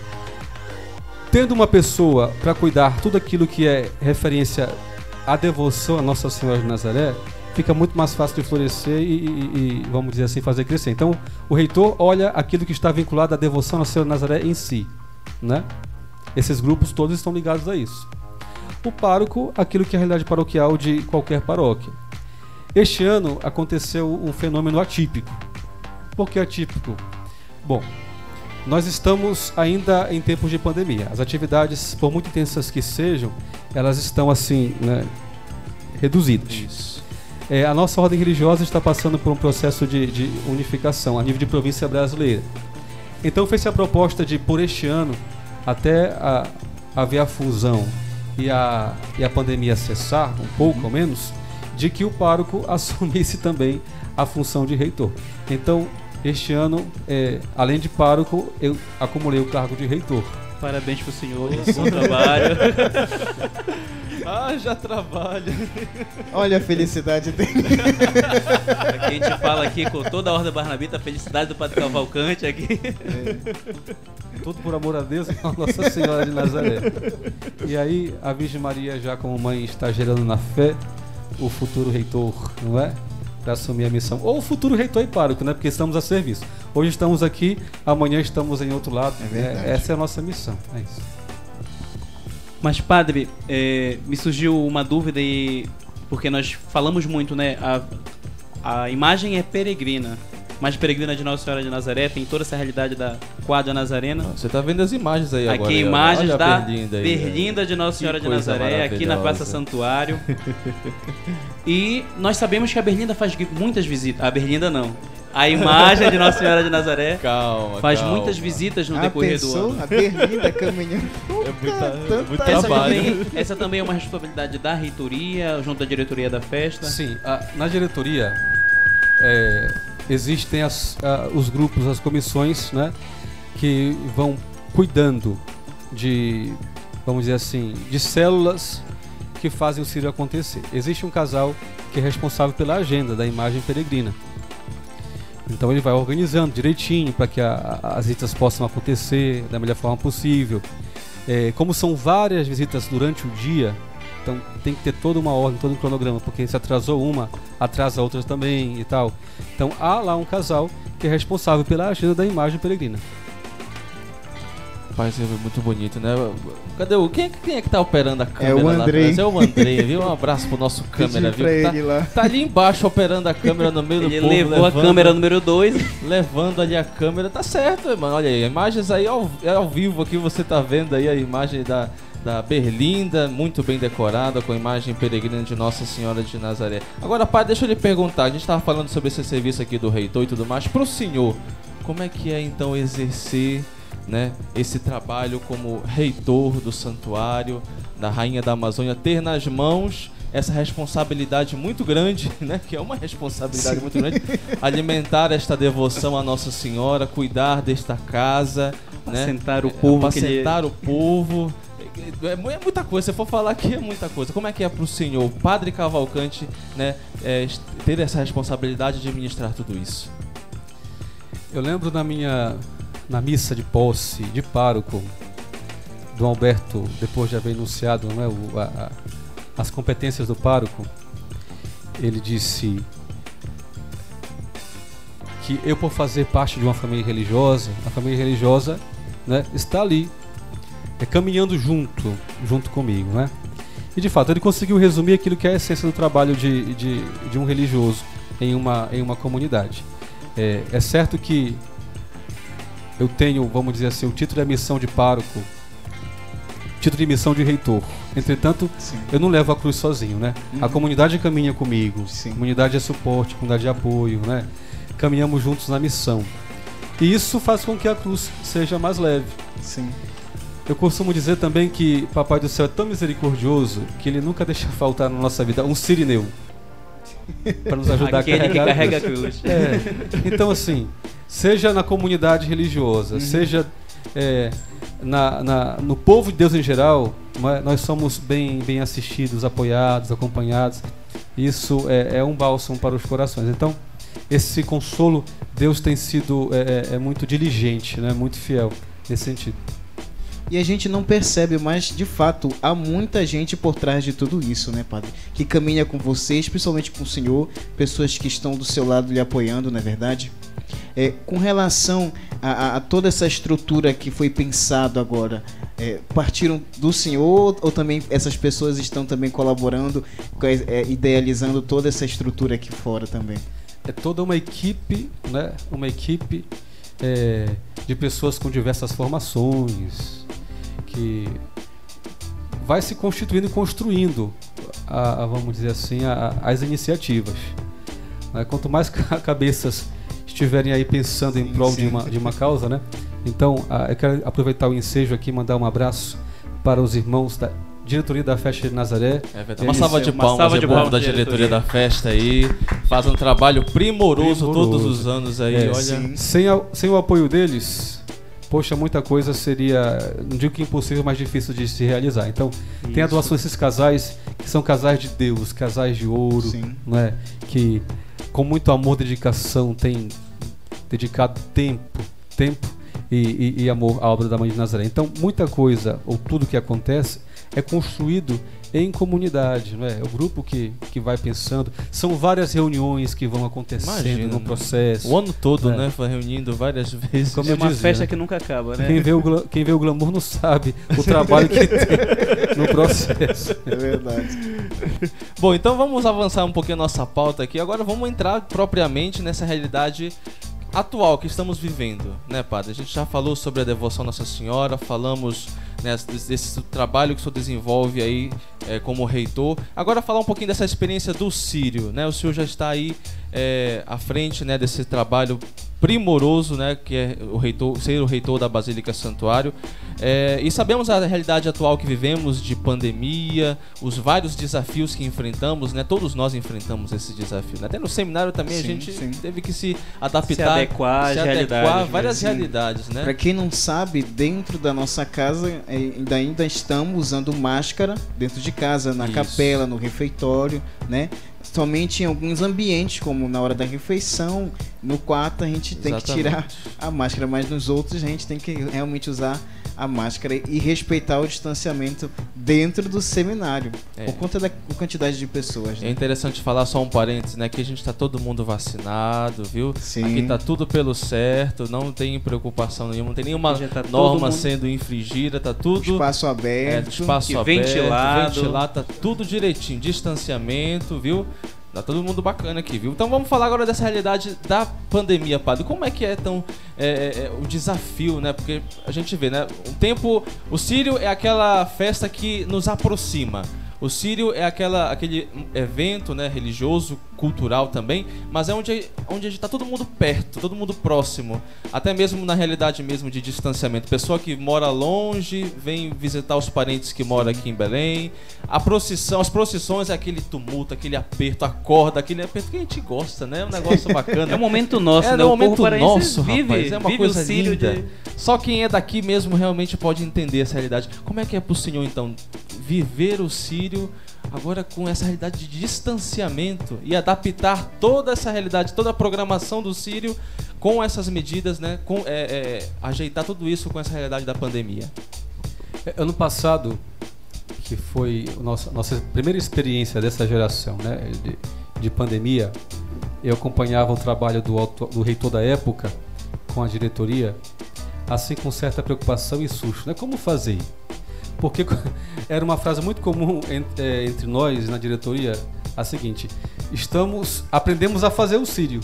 tendo uma pessoa para cuidar tudo aquilo que é referência à devoção a Nossa Senhora de Nazaré, fica muito mais fácil de florescer e, e- e, vamos dizer assim, fazer crescer. Então, o reitor olha aquilo que está vinculado à devoção a Nossa Senhora de Nazaré em si, né? Esses grupos todos estão ligados a isso. O pároco, aquilo que é a realidade paroquial de qualquer paróquia. Este ano aconteceu um fenômeno atípico. Por que atípico? Bom, nós estamos ainda em tempos de pandemia. As atividades, por muito intensas que sejam, elas estão assim, né, reduzidas. Isso. É, a nossa ordem religiosa está passando por um processo de, de unificação a nível de província brasileira. Então fez-se a proposta de, por este ano, até a- haver a fusão e a, e a pandemia cessar, um pouco ao menos, de que o pároco assumisse também a função de reitor. Então, este ano, é, além de pároco, eu acumulei o cargo de reitor. Parabéns pro senhor, bom trabalho. Ah, já trabalha. Olha a felicidade dele. Aqui a gente fala aqui com toda a Ordem Barnabita, a felicidade do Padre Cavalcante aqui. Tudo por amor a Deus e a Nossa Senhora de Nazaré. E aí, a Virgem Maria, já como mãe, está gerando na fé o futuro reitor, não é? Para assumir a missão. Ou o futuro reitor e pároco, né? Porque estamos a serviço. Hoje estamos aqui, amanhã estamos em outro lado. É verdade. essa é a nossa missão. É isso. Mas, padre, é, me surgiu uma dúvida e. Porque nós falamos muito, né? A, a imagem é peregrina. Mas peregrina de Nossa Senhora de Nazaré tem toda essa realidade da quadra nazarena. Você tá vendo as imagens aí agora. Aqui aí, ó. imagens Olha da Berlinda aí, Berlinda de Nossa Senhora de Nazaré, aqui na Praça. Santuário. e nós sabemos que a Berlinda faz muitas visitas. A Berlinda não. A imagem de Nossa Senhora de Nazaré Calma, faz calma. muitas visitas no Ah, decorrer do pensou? ano. A Berlinda caminhando. É muita, tanta- muito Essa trabalho. também, essa também é uma responsabilidade da reitoria, junto à diretoria da festa. Sim, a- na diretoria é, existem as- a- os grupos, as comissões, né, que vão cuidando de, vamos dizer assim, de células que fazem o Círio acontecer. Existe um casal que é responsável pela agenda da imagem peregrina. Então ele vai organizando direitinho para que a- as visitas possam acontecer da melhor forma possível. É, como são várias visitas durante o dia, então tem que ter toda uma ordem, todo um cronograma, porque se atrasou uma, atrasa outras também e tal. Então há lá um casal que é responsável pela agenda da imagem peregrina. Rapaz, é muito bonito, né? Cadê o. Quem é, que- quem é que tá operando a câmera o lá Andrei. atrás? É o Andrei, viu? Um abraço pro nosso câmera, viu? tá, ele lá. tá ali embaixo operando a câmera no meio Ele do povo. levou a levando- câmera número 2. Levando ali a câmera, tá certo, mano. Olha aí, imagens aí ao, é ao vivo aqui, você tá vendo aí a imagem da, da Berlinda, muito bem decorada, com a imagem peregrina de Nossa Senhora de Nazaré. Agora, pai, deixa eu lhe perguntar, a gente tava falando sobre esse serviço aqui do reitor e tudo mais, pro senhor, como é que é então exercer né, esse trabalho como reitor do santuário da Rainha da Amazônia, ter nas mãos essa responsabilidade muito grande, né, que é uma responsabilidade muito grande, alimentar esta devoção à Nossa Senhora, cuidar desta casa, né, Apacentar o povo que ele- apacentar o povo. É, mu- muita coisa, se eu for falar aqui é muita coisa. Como é que é pro senhor, Padre Cavalcante, né, é, ter essa responsabilidade de administrar tudo isso? Eu lembro na minha na missa de posse de pároco, Dom Alberto, depois de haver enunciado é, o, a, as competências do pároco, ele disse que eu, por fazer parte de uma família religiosa, a família religiosa né, está ali, é, caminhando junto, junto comigo. Né? E de fato, ele conseguiu resumir aquilo que é a essência do trabalho de, de, de um religioso em uma, em uma comunidade. É, é certo que eu tenho, vamos dizer assim, o título de missão de pároco, título de missão de reitor. Entretanto, Sim. eu não levo a cruz sozinho, né? A Uhum. comunidade caminha comigo. Sim. A comunidade é suporte, comunidade de apoio, né? Caminhamos juntos na missão. E isso faz com que a cruz seja mais leve. Sim. Eu costumo dizer também que Papai do Céu é tão misericordioso que ele nunca deixa faltar na nossa vida um sirineu. Para nos ajudar Aquele a que carregar. a carrega a cruz. cruz. É. Então, assim, seja na comunidade religiosa, Uhum. seja é, na, na- no povo de Deus em geral, é? nós somos bem, bem assistidos, apoiados, acompanhados. Isso é, é um bálsamo para os corações. Então, esse consolo, Deus tem sido é, é- é muito diligente, né? muito fiel nesse sentido. E a gente não percebe, mas de fato há muita gente por trás de tudo isso, né, padre? Que caminha com vocês, principalmente com o senhor, pessoas que estão do seu lado lhe apoiando, não é verdade? É, com relação a, a- toda essa estrutura que foi pensado agora, é, partiram do senhor ou também essas pessoas estão também colaborando, é, idealizando toda essa estrutura aqui fora também? é toda uma equipe, né? Uma equipe é, de pessoas com diversas formações que vai se constituindo e construindo, a, a, vamos dizer assim, a- as iniciativas. né? Quanto mais ca- cabeças estiverem aí pensando em prol de uma, de uma causa, né? Então, eu quero aproveitar o ensejo aqui e mandar um abraço para os irmãos da diretoria da Festa de Nazaré, É verdade. Uma Uma salva de uma palmas, salva é de palmas da diretoria da festa aí. Faz um trabalho primoroso, todos Primoroso. os anos aí, É, olha. Sem, a- sem o apoio deles, poxa, muita coisa seria, não digo que impossível, mas difícil de se realizar. Então, tem a Isso. doação desses casais, que são casais de Deus, casais de ouro, Sim. não é? Que com muito amor e dedicação têm dedicado tempo, tempo e, e- e amor à obra da Mãe de Nazaré. Então, muita coisa, ou tudo que acontece, é construído em comunidade, não é? É o grupo que, que vai pensando. São várias reuniões que vão acontecendo Imagina, no processo. O ano todo, É. né? Foi reunindo várias vezes. Como é uma dizia, festa né? que nunca acaba, né? Quem vê, o quem vê o glamour não sabe o trabalho que tem no processo. É verdade. Bom, então vamos avançar um pouquinho a nossa pauta aqui. Agora vamos entrar propriamente nessa realidade atual que estamos vivendo, né, padre? A gente já falou sobre a devoção à Nossa Senhora, falamos né, desse, trabalho que o senhor desenvolve aí é, como reitor. Agora falar um pouquinho dessa experiência do Sírio, né? O senhor já está aí é, à frente né, desse trabalho primoroso, né, que é o reitor, ser o reitor da Basílica Santuário. É, e sabemos a realidade atual que vivemos de pandemia, os vários desafios que enfrentamos, né? Todos nós enfrentamos esse desafio. Né? Até no seminário também a Sim, gente sim. teve que se adaptar, Se adequar se adequar realidades, a né? várias Sim. realidades, né? Pra quem não sabe, dentro da nossa casa ainda, ainda estamos usando máscara dentro de casa, na Isso. capela, no refeitório, né? Somente em alguns ambientes, como na hora da refeição, no quarto a gente tem que Exatamente. tirar a máscara, mas nos outros a gente tem que realmente usar a máscara e respeitar o distanciamento dentro do seminário, É. por conta da quantidade de pessoas. É Né? interessante falar só um parênteses, né? Que a gente tá todo mundo vacinado, viu? Sim. Aqui tá tudo pelo certo, não tem preocupação nenhuma, não tem nenhuma tá norma mundo- sendo infringida, tá tudo Espaço é, aberto. espaço e aberto, ventilado. ventilado, tá tudo direitinho, distanciamento, viu? Tá todo mundo bacana aqui, viu? Então vamos falar agora dessa realidade da pandemia, padre. Como é que é tão é, é, é, o desafio, né? Porque a gente vê, né? O tempo, o Sírio é aquela festa que nos aproxima. O Sírio é aquela, aquele evento né, religioso, cultural também, mas é onde, onde a gente tá todo mundo perto, todo mundo próximo. Até mesmo na realidade mesmo de distanciamento. Pessoa que mora longe, vem visitar os parentes que moram aqui em Belém. A procissão, as procissões é aquele tumulto, aquele aperto, a corda, aquele aperto que a gente gosta, né? É um negócio bacana. É um momento nosso, É, né? é um momento nosso, vive, rapaz. É uma vive coisa linda. de... Só quem é daqui mesmo realmente pode entender essa realidade. Como é que é pro senhor, então, viver o Sírio agora com essa realidade de distanciamento e adaptar toda essa realidade, toda a programação do Sírio com essas medidas, né? Com, é, é, ajeitar tudo isso com essa realidade da pandemia. É, Ano passado, que foi nossa, nossa primeira experiência dessa geração né, de, de pandemia, eu acompanhava o trabalho do, auto- do reitor da época com a diretoria, assim com certa preocupação e susto. Né? Como fazer? Porque era uma frase muito comum eh, entre nós na diretoria, a seguinte: estamos, aprendemos a fazer o sírio.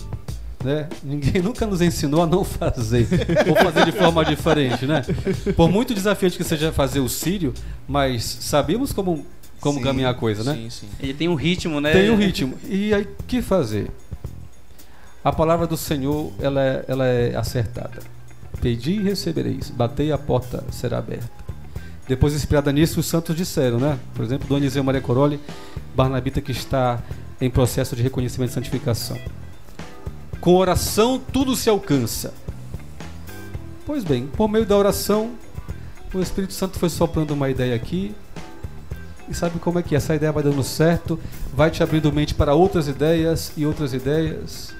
Né? Ninguém nunca nos ensinou a não fazer, ou fazer de forma diferente, né? Por muito desafiante que seja fazer o sírio, mas sabemos como, como Sim, caminhar a coisa, né? Sim, sim. Ele tem um ritmo, né? Tem um ritmo. E aí, o que fazer? A palavra do Senhor, ela é, ela é acertada. Pedi e recebereis. Batei e a porta será aberta. Depois, inspirada nisso, os santos disseram, né? Por exemplo, Dona Eliseu Maria Coroli, Barnabita que está em processo de reconhecimento e santificação. Com oração, tudo se alcança. Pois bem, por meio da oração, o Espírito Santo foi soprando uma ideia aqui, e sabe como é que é? Essa ideia vai dando certo, vai te abrindo mente para outras ideias e outras ideias.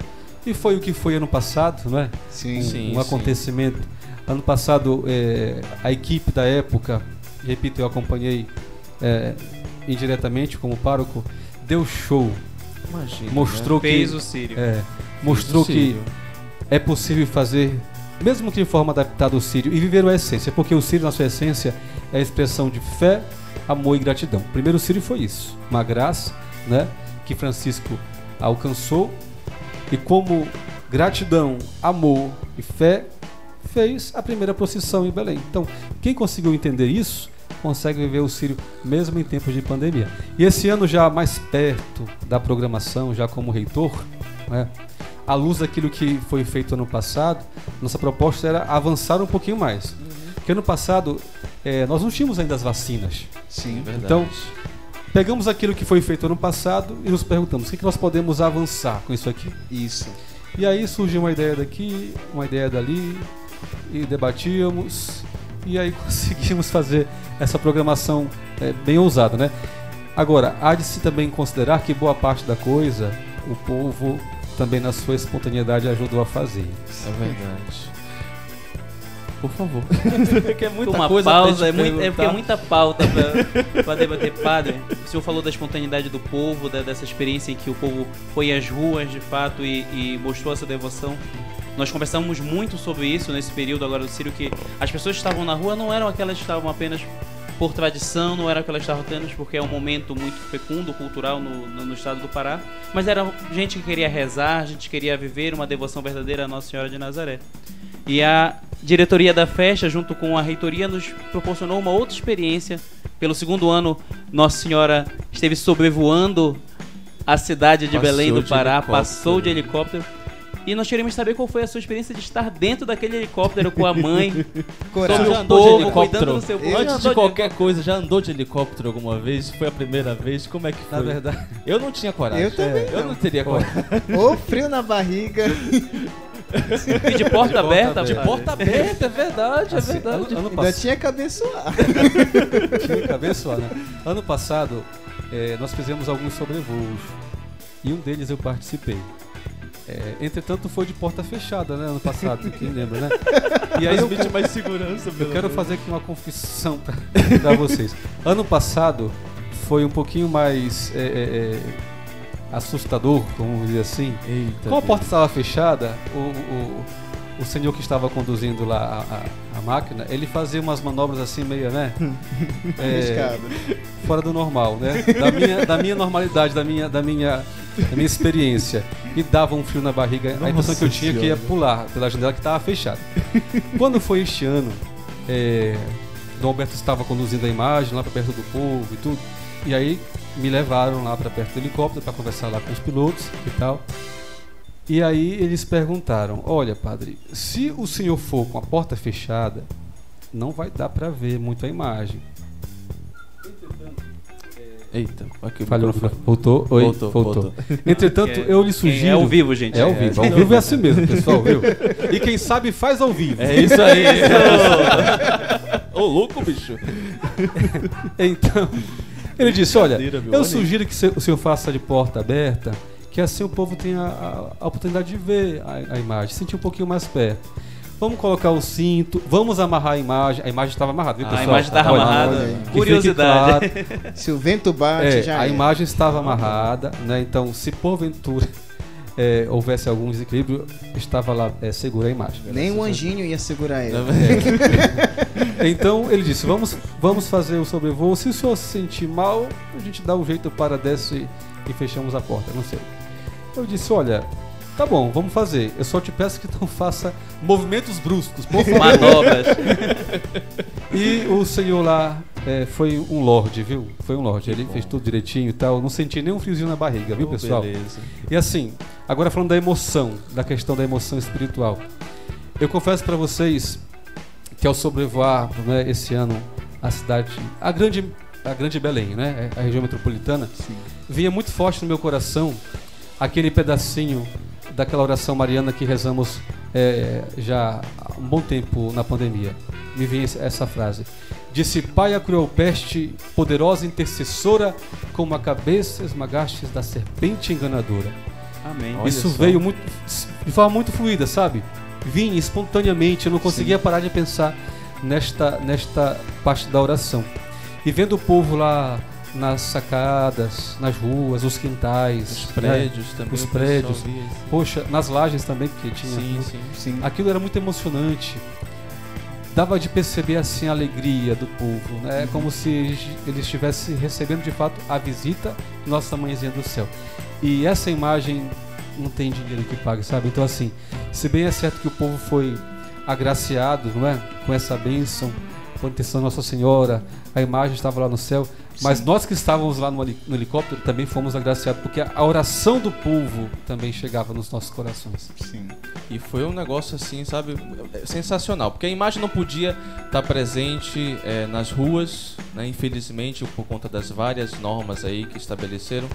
E foi o que foi ano passado, não é? Sim. Um, Sim, um sim. acontecimento. Ano passado, é, a equipe da época, repito, eu acompanhei é, indiretamente como pároco, deu show. Imagina. Mostrou Fez que, o Sírio. é, mostrou que é possível fazer, mesmo que de forma adaptada, o Sírio e viver a essência, porque o Sírio, na sua essência, é a expressão de fé, amor e gratidão. O primeiro Sírio foi isso, uma graça né, que Francisco alcançou e, como gratidão, amor e fé, fez a primeira procissão em Belém. Então, quem conseguiu entender isso, consegue viver o Sírio mesmo em tempos de pandemia. E esse ano, já mais perto da programação, já como reitor, né, à luz daquilo que foi feito ano passado, nossa proposta era avançar um pouquinho mais. Porque ano passado eh, nós não tínhamos ainda as vacinas. Sim. Verdade. Então, pegamos aquilo que foi feito ano passado e nos perguntamos o que, que nós podemos avançar com isso aqui. Isso. E aí surgiu uma ideia daqui, uma ideia dali, e debatíamos, e aí conseguimos fazer essa programação eh, bem ousada, né? Agora, há de se também considerar que boa parte da coisa o povo também na sua espontaneidade ajudou a fazer. É verdade. Por favor. que é muita uma coisa pausa, é, muito, é porque é muita pauta pra, pra debater. Padre, o senhor falou da espontaneidade do povo, da- dessa experiência em que o povo foi às ruas de fato e, e mostrou essa devoção. Nós conversamos muito sobre isso nesse período agora do Sírio, que as pessoas que estavam na rua não eram aquelas que estavam apenas por tradição, não eram aquelas que estavam apenas porque é um momento muito fecundo, cultural no, no, no estado do Pará, mas era gente que queria rezar, gente que queria viver uma devoção verdadeira à Nossa Senhora de Nazaré. E a diretoria da festa, junto com a reitoria, nos proporcionou uma outra experiência. Pelo segundo ano, Nossa Senhora esteve sobrevoando a cidade de Passou Belém do de Pará, helicóptero. passou de helicóptero. E nós queremos saber qual foi a sua experiência de estar dentro daquele helicóptero com a mãe, Coragem. sobre já o andou de povo, helicóptero? cuidando do seu povo. Eu Antes de andou de qualquer coisa, já andou de helicóptero alguma vez? Foi a primeira vez? Como é que foi? Na verdade, Eu não tinha coragem. Eu também Eu não teria coragem. Ô, frio na barriga. E de porta aberta, De padre. porta aberta, é verdade, é assim, verdade. ano, ano Ainda passado, tinha cabeçoar. tinha cabeça, né? Ano passado, eh, nós fizemos alguns sobrevoos e um deles eu participei. Eh, entretanto, foi de porta fechada, né? Ano passado, quem lembra, né? E aí eu, Transmite mais segurança, eu quero fazer aqui uma confissão para vocês. Ano passado foi um pouquinho mais eh, eh, eh, assustador, vamos dizer assim. Eita. Como a porta estava fechada, o, o, o senhor que estava conduzindo lá a, a- a máquina, ele fazia umas manobras assim meio, né? é, fora do normal, né? Da minha, da minha normalidade, da minha, da minha, da minha experiência. E dava um frio na barriga. a impressão que eu tinha é que ia pular pela janela que estava fechada. Quando foi este ano, é, Dom Alberto estava conduzindo a imagem lá para perto do povo e tudo. E aí me levaram lá para perto do helicóptero para conversar lá com os pilotos e tal. E aí eles perguntaram: Olha, padre, se o senhor for com a porta fechada, não vai dar para ver muito a imagem. Eita, aqui o Falhou, microfone. voltou, oi, Voltou, voltou. voltou. Entretanto, É- eu lhe é sugiro. ao vivo, gente. É ao É, vivo. é Ao vivo é assim mesmo, pessoal, viu? E quem sabe faz ao vivo. É isso aí. Ô, louco, bicho. Então, ele disse: Olha, eu sugiro que o senhor faça de porta aberta, que assim o povo tenha a, a oportunidade de ver a, a imagem, sentir um pouquinho mais perto. Vamos colocar o cinto, vamos amarrar a imagem. A imagem estava amarrada, viu, A pessoal? imagem estava amarrada. Curiosidade. claro, Se o vento bate, é, já a é. imagem estava amarrada, né? Então, se porventura é, houvesse algum desequilíbrio, estava lá é, segura a imagem. Nem o anjinho ia segurar ele. Então ele disse: vamos, vamos fazer o sobrevoo. Se o senhor se sentir mal, a gente dá um jeito para desce e fechamos a porta. Não sei. Eu disse: olha, tá bom, vamos fazer. Eu só te peço que não faça movimentos bruscos, por favor. Manobras. E o senhor lá é, foi um lorde, viu? Foi um lorde. Ele fez tudo direitinho e tal. Não senti nenhum friozinho na barriga, viu, Oh, pessoal? beleza. E assim, agora falando da emoção, da questão da emoção espiritual. Eu confesso para vocês que ao sobrevoar né, esse ano a cidade, a grande, a grande Belém, né, a região metropolitana, vinha muito forte no meu coração aquele pedacinho daquela oração mariana que rezamos é, já há um bom tempo na pandemia. Me vinha essa- frase. Dissipai a cruel peste, poderosa intercessora, como a cabeça esmagastes da serpente enganadora. Amém. Isso só. veio muito, de forma muito fluida, sabe? Vinha espontaneamente, eu não conseguia parar de pensar nesta, nesta parte da oração. E vendo o povo lá nas sacadas, nas ruas, os quintais, Os né? prédios também. Os prédios. via poxa, nas lajes também, porque tinha. Sim, sim. Sim. Aquilo era muito emocionante. Dava de perceber assim a alegria do povo, né? É como se eles estivessem recebendo de fato a visita nossa mãezinha do céu. E essa imagem não tem dinheiro que pague, sabe? Então assim, se bem é certo que o povo foi agraciado, não é? Com essa bênção, intenção da Nossa Senhora, a imagem estava lá no céu, mas Sim. nós que estávamos lá no, heli- no helicóptero também fomos agraciados, porque a oração do povo também chegava nos nossos corações. Sim. E foi um negócio assim, sabe, sensacional. Porque a imagem não podia estar presente eh, nas ruas, né? infelizmente, por conta das várias normas aí que estabeleceram,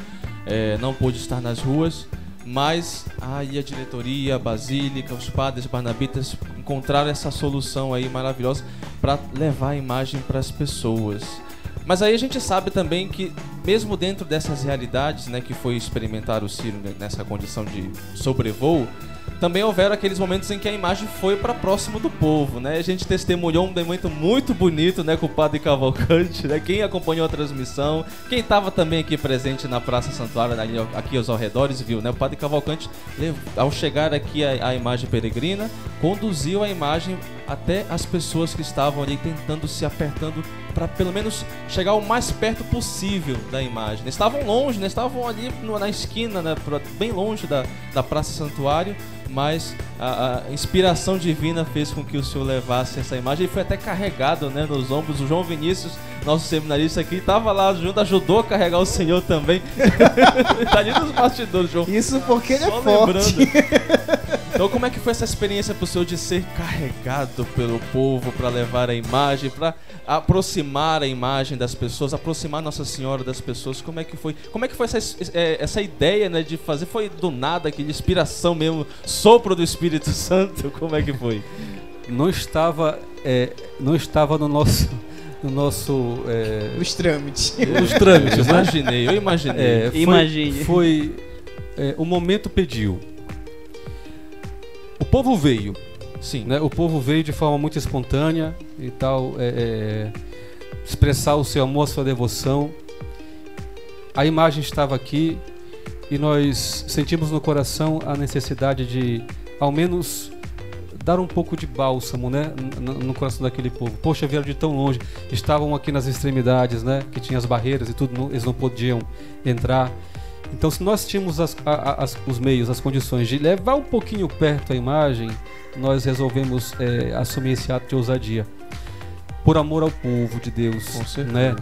eh, não pôde estar nas ruas. Mas aí a diretoria, a basílica, os padres barnabitas encontraram essa solução aí maravilhosa para levar a imagem para as pessoas. Mas aí a gente sabe também que, mesmo dentro dessas realidades, né, que foi experimentar o Ciro nessa condição de sobrevoo, também houveram aqueles momentos em que a imagem foi para próximo do povo, né? A gente testemunhou um momento muito bonito, né, com o Padre Cavalcante, né? Quem acompanhou a transmissão, quem estava também aqui presente na Praça Santuário, aqui aos arredores, viu, né? O Padre Cavalcante, ao chegar aqui a, a imagem peregrina, conduziu a imagem até as pessoas que estavam ali tentando se apertando para pelo menos chegar o mais perto possível da imagem. Eles estavam longe, né? estavam ali na esquina, né? bem longe da, da Praça Santuário, mas a, a inspiração divina fez com que o senhor levasse essa imagem. Ele foi até carregado né, nos ombros. O João Vinícius, nosso seminarista aqui, estava lá junto, ajudou a carregar o senhor também. tá ali nos bastidores, João. Isso porque ele é Só forte. lembrando. Então, como é que foi essa experiência pro senhor de ser carregado pelo povo para levar a imagem, para aproximar a imagem das pessoas, aproximar Nossa Senhora das pessoas? Como é que foi? Como é que foi essa, eh, essa ideia, né, de fazer? Foi do nada, aquele inspiração mesmo, sopro do Espírito Santo? Como é que foi? não estava é, não estava no nosso no nosso é, Os trâmites. Eu trâmites né? imaginei, eu imaginei. É, foi, Imagine. foi é, o momento pediu o povo veio Sim. né o povo veio de forma muito espontânea e tal é, é, expressar o seu amor a sua devoção a imagem estava aqui e nós sentimos no coração a necessidade de ao menos dar um pouco de bálsamo, né, no, no coração daquele povo. Poxa, vieram de tão longe, estavam aqui nas extremidades, né, que tinha as barreiras e tudo, não- eles não podiam entrar. Então, se nós tínhamos as- a- as- os meios, as condições de levar um pouquinho perto a imagem, nós resolvemos é, assumir esse ato de ousadia. Por amor ao povo de Deus, Com certeza. né?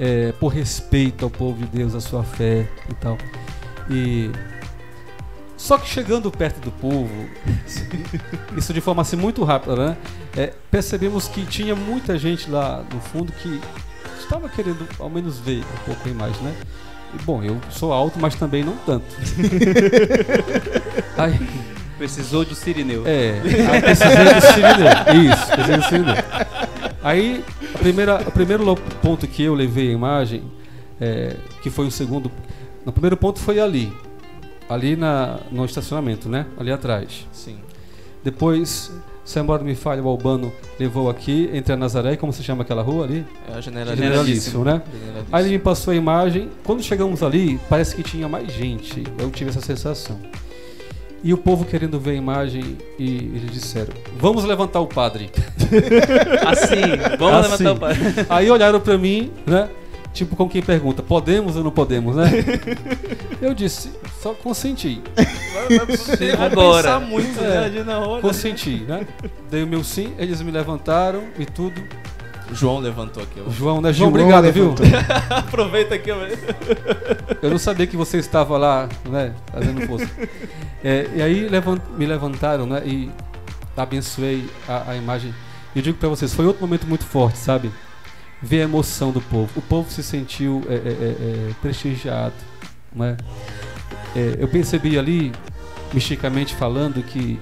é, por respeito ao povo de Deus, à sua fé e tal. E só que chegando perto do povo, isso de forma assim muito rápida, né? É, percebemos que tinha muita gente lá no fundo que estava querendo ao menos ver um pouco a imagem, né? Bom, eu sou alto, mas também não tanto. Aí, Precisou de Sirineu. é, aí precisei do Sirineu. Isso, precisei do Sirineu. Aí, a primeira, o primeiro ponto que eu levei a imagem, é, que foi o segundo. No primeiro ponto foi ali. Ali na, no estacionamento, né? Ali atrás. Sim. Depois se a memória me falha, o Albano levou aqui, entre a Nazaré, como se chama aquela rua ali? É a Generalíssimo, né? Generalíssimo. Aí ele me passou a imagem. Quando chegamos ali, parece que tinha mais gente. Eu tive essa sensação. E o povo querendo ver a imagem e eles disseram: Vamos levantar o padre. Assim, vamos Assim. levantar o pai. Aí olharam pra mim, né? Tipo, com quem pergunta: Podemos ou não podemos, né? Eu disse: Só consenti. Vai Agora. pensar muito, É. né? Na hora. Consenti, né? Dei o meu sim, eles me levantaram e tudo. O João levantou aqui. O João, né? João, João obrigado, viu? Aproveita aqui. ó. Eu não sabia que você estava lá, né, fazendo força. É, e aí levan- me levantaram, né, e abençoei a, a imagem. E eu digo para vocês, foi outro momento muito forte, sabe? Ver a emoção do povo. O povo se sentiu é, é, é, é, prestigiado, né? Eu percebi ali, misticamente falando, que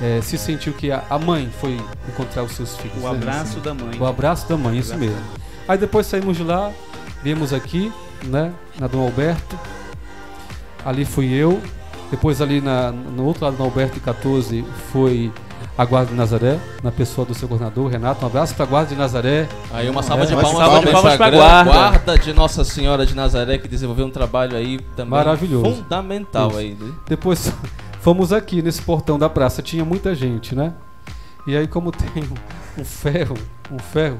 é, se sentiu que a, a mãe foi encontrar os seus filhos. O né? abraço da mãe. O abraço da mãe, isso Abraço mesmo. Aí depois saímos de lá, viemos aqui, né, na Dom Alberto. Ali fui eu. Depois ali na, no outro lado do Alberto 14 foi a Guarda de Nazaré, na pessoa do seu governador, Renato. Um abraço para a Guarda de Nazaré. Aí uma salva É, de palmas, de também palmas pra grande guarda. guarda de Nossa Senhora de Nazaré que desenvolveu um trabalho aí também Maravilhoso. fundamental Isso. aí. né? Depois fomos aqui nesse portão da praça, tinha muita gente, né? E aí como tem um, ferro, um ferro,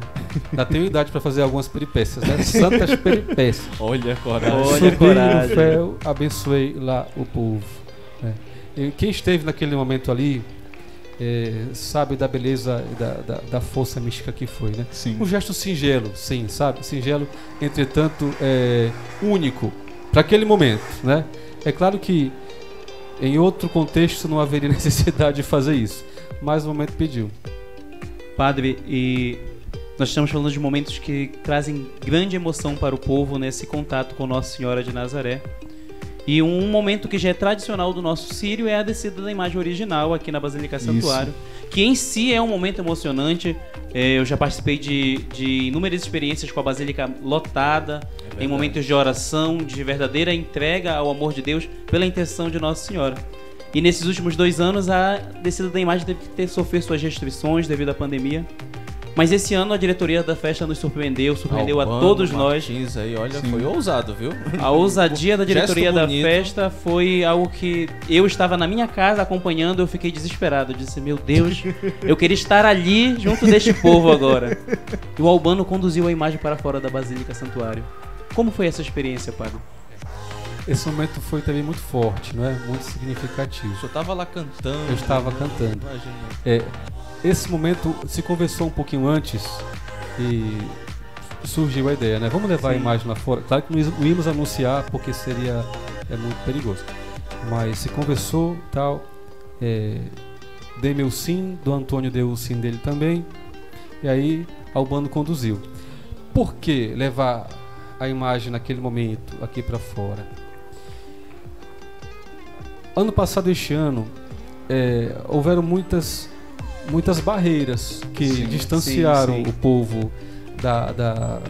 ainda tenho idade para fazer algumas peripécias, né? Santas peripécias. Olha a coragem. Olha a no coragem. ferro, abençoei lá o povo. né? Quem esteve naquele momento ali é, sabe da beleza e da, da, da força mística que foi, né? Sim. Um gesto singelo, sim, sabe? Singelo, entretanto, é, único para aquele momento, né? É claro que em outro contexto não haveria necessidade de fazer isso, mas o momento pediu. Padre, e nós estamos falando de momentos que trazem grande emoção para o povo nesse contato com Nossa Senhora de Nazaré. E um momento que já é tradicional do nosso Sírio é a descida da imagem original aqui na Basílica Santuário, que em si é um momento emocionante. É, eu já participei de, de inúmeras experiências com a Basílica lotada, em momentos de oração, de verdadeira entrega ao amor de Deus pela intercessão de Nossa Senhora. E nesses últimos dois anos, a descida da imagem teve que ter sofrer suas restrições devido à pandemia. Mas esse ano a diretoria da festa nos surpreendeu, surpreendeu a Albano, todos nós. Martins aí, olha, Sim. foi ousado, viu? A ousadia da diretoria da festa foi algo que eu estava na minha casa acompanhando, eu fiquei desesperado. Eu disse, meu Deus, eu queria estar ali junto deste povo agora. E o Albano conduziu a imagem para fora da Basílica Santuário. Como foi essa experiência, padre? Esse momento foi também muito forte, não é? Muito significativo. O senhor tava lá cantando. Eu estava cantando. Imagina. É, esse momento se conversou um pouquinho antes e surgiu a ideia, né? Vamos levar a Sim. imagem lá fora. Claro que não íamos anunciar porque seria é muito perigoso. Mas se conversou tal. É, dei meu sim, do Antônio deu o sim dele também. E aí Albano conduziu. Por que levar a imagem naquele momento aqui para fora? Ano passado, este ano, é, houveram muitas, muitas barreiras que Sim, distanciaram sim, sim. o povo da, da,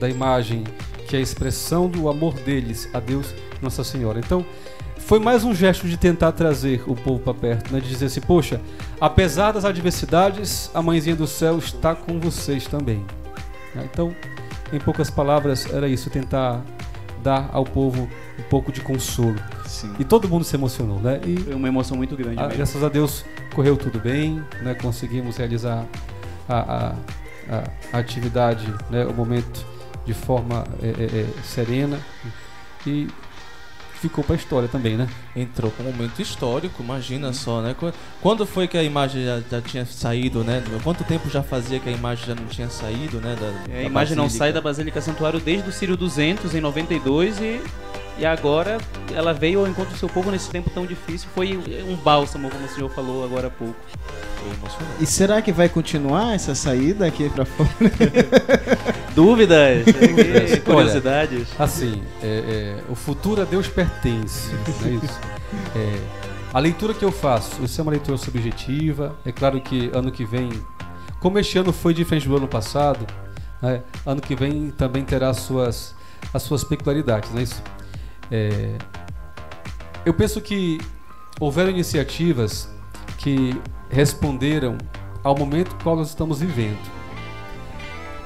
da imagem que é a expressão do amor deles a Deus Nossa Senhora. Então, foi mais um gesto de tentar trazer o povo para perto, né? de dizer assim: poxa, apesar das adversidades, a mãezinha do céu está com vocês também. Né? Então, em poucas palavras, era isso: tentar dar ao povo um pouco de consolo. Sim. E todo mundo se emocionou, né? E Foi uma emoção muito grande mesmo. graças a Deus correu tudo bem, né? Conseguimos realizar a, a- a- a atividade, né? O momento de forma é, é, serena e ficou para a história também, né? Entrou com um momento histórico, imagina só, né? Qu- Quando foi que a imagem já, já tinha saído, né? Quanto tempo já fazia que a imagem já não tinha saído, né? Da, É, a da imagem não Basílica? sai da Basílica Santuário desde o Sírio 200 em 92 e, e agora ela veio ao encontro do seu povo nesse tempo tão difícil. Foi um bálsamo, como o senhor falou agora há pouco. Foi emocionante. E será que vai continuar essa saída aqui pra fora? Dúvidas, curiosidades. Assim, é, é, o futuro a Deus pertence, não é isso? É, a leitura que eu faço, isso é uma leitura subjetiva. É claro que ano que vem, como este ano foi diferente do ano passado, né, ano que vem também terá as suas, as suas peculiaridades, não é isso? É, eu penso que houveram iniciativas que responderam ao momento qual nós estamos vivendo.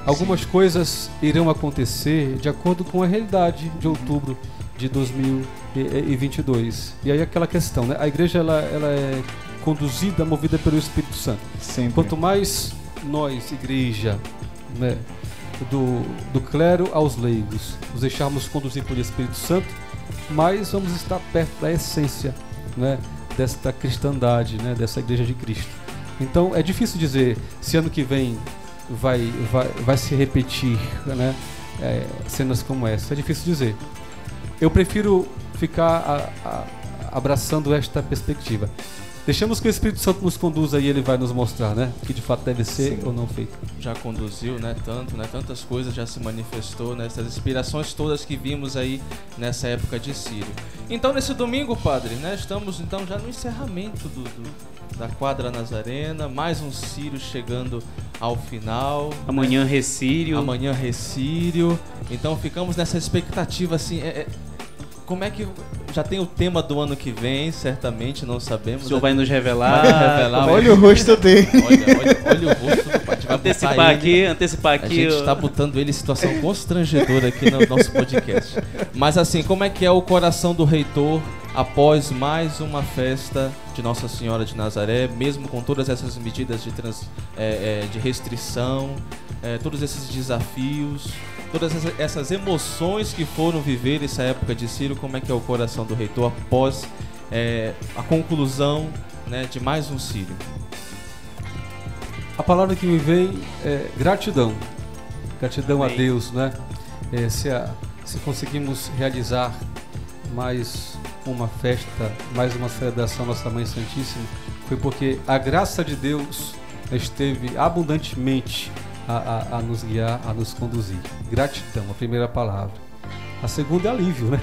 Algumas coisas irão acontecer de acordo com a realidade de outubro de 2022. E aí aquela questão, né? A igreja ela, ela é conduzida, movida pelo Espírito Santo. Sempre. Quanto mais nós, igreja, né, do, do clero aos leigos, nos deixarmos conduzir pelo Espírito Santo, mais vamos estar perto da essência né, desta cristandade, né, dessa igreja de Cristo. Então é difícil dizer se ano que vem vai, vai, vai se repetir né, é, cenas como essa. É difícil dizer. Eu prefiro ficar a, a, abraçando esta perspectiva. Deixamos que o Espírito Santo nos conduza e ele vai nos mostrar, né? Que de fato deve ser Sim. ou não feito. já conduziu, né? Tanto, né? Tantas coisas já se manifestou, né? Essas inspirações todas que vimos aí nessa época de Sírio. Então, nesse domingo, padre, né? Estamos então já no encerramento do, do- da quadra Nazarena, mais um Sírio chegando ao final. Amanhã Recírio. Amanhã Recírio. Então ficamos nessa expectativa assim. é- é- como é que. Já tem o tema do ano que vem, certamente, não sabemos. O senhor né? vai nos revelar. Vai revelar, Olha o rosto dele. Olha, olha, olha o rosto do Antecipar aqui, antecipar a aqui. gente ó. está botando ele em situação constrangedora aqui no nosso podcast. Mas assim, como é que é o coração do reitor após mais uma festa de Nossa Senhora de Nazaré, mesmo com todas essas medidas de, trans- é, é, de restrição, é, todos esses desafios, todas essas- emoções que foram viver essa época de Ciro, como é que é o coração do reitor após é, a conclusão né, de mais um Círio? A palavra que me vem é gratidão. Gratidão Amém. a Deus, né? É, se, a- se conseguimos realizar mais uma festa, mais uma celebração Nossa Mãe Santíssima, foi porque a graça de Deus esteve abundantemente a, a- a nos guiar, a nos conduzir. Gratidão, a primeira palavra. A segunda é alívio, né?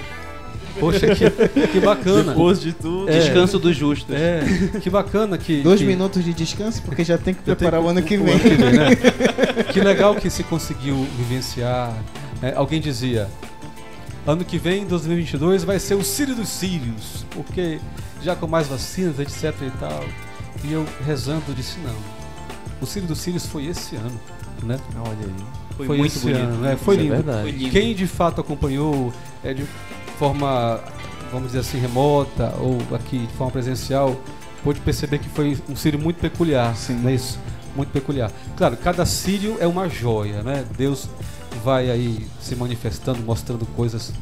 Poxa, que, que bacana. Depois de tudo. É. Descanso dos justos. É, que bacana que. Dois que- minutos de descanso, porque já tem que preparar o ano que vem. ano que vem, né? que legal que se conseguiu vivenciar. É, alguém dizia, ano que vem, 2022, vai ser o Sírio dos Sírios, porque já com mais vacinas, etc e tal. E eu rezando disse, não, o Sírio dos Sírios foi esse ano, né? Olha aí. Foi, Foi muito bonito. ano, né? Foi Isso é lindo. Foi lindo. Quem de fato acompanhou é, de forma, vamos dizer assim, remota ou aqui de forma presencial, pôde perceber que foi um sírio muito peculiar, Sim. não é isso? Muito peculiar. Claro, cada sírio é uma joia, né? Deus vai aí se manifestando, mostrando coisas,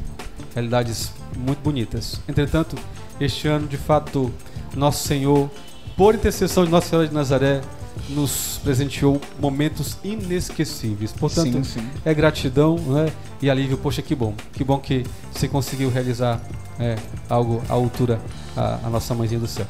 realidades muito bonitas. Entretanto, este ano, de fato, nosso Senhor, por intercessão de Nossa Senhora de Nazaré, nos presenteou momentos inesquecíveis. Portanto, Sim, sim. é gratidão né? e alívio. Poxa, que bom. Que bom que você conseguiu realizar é, algo à altura a, a nossa mãezinha do céu.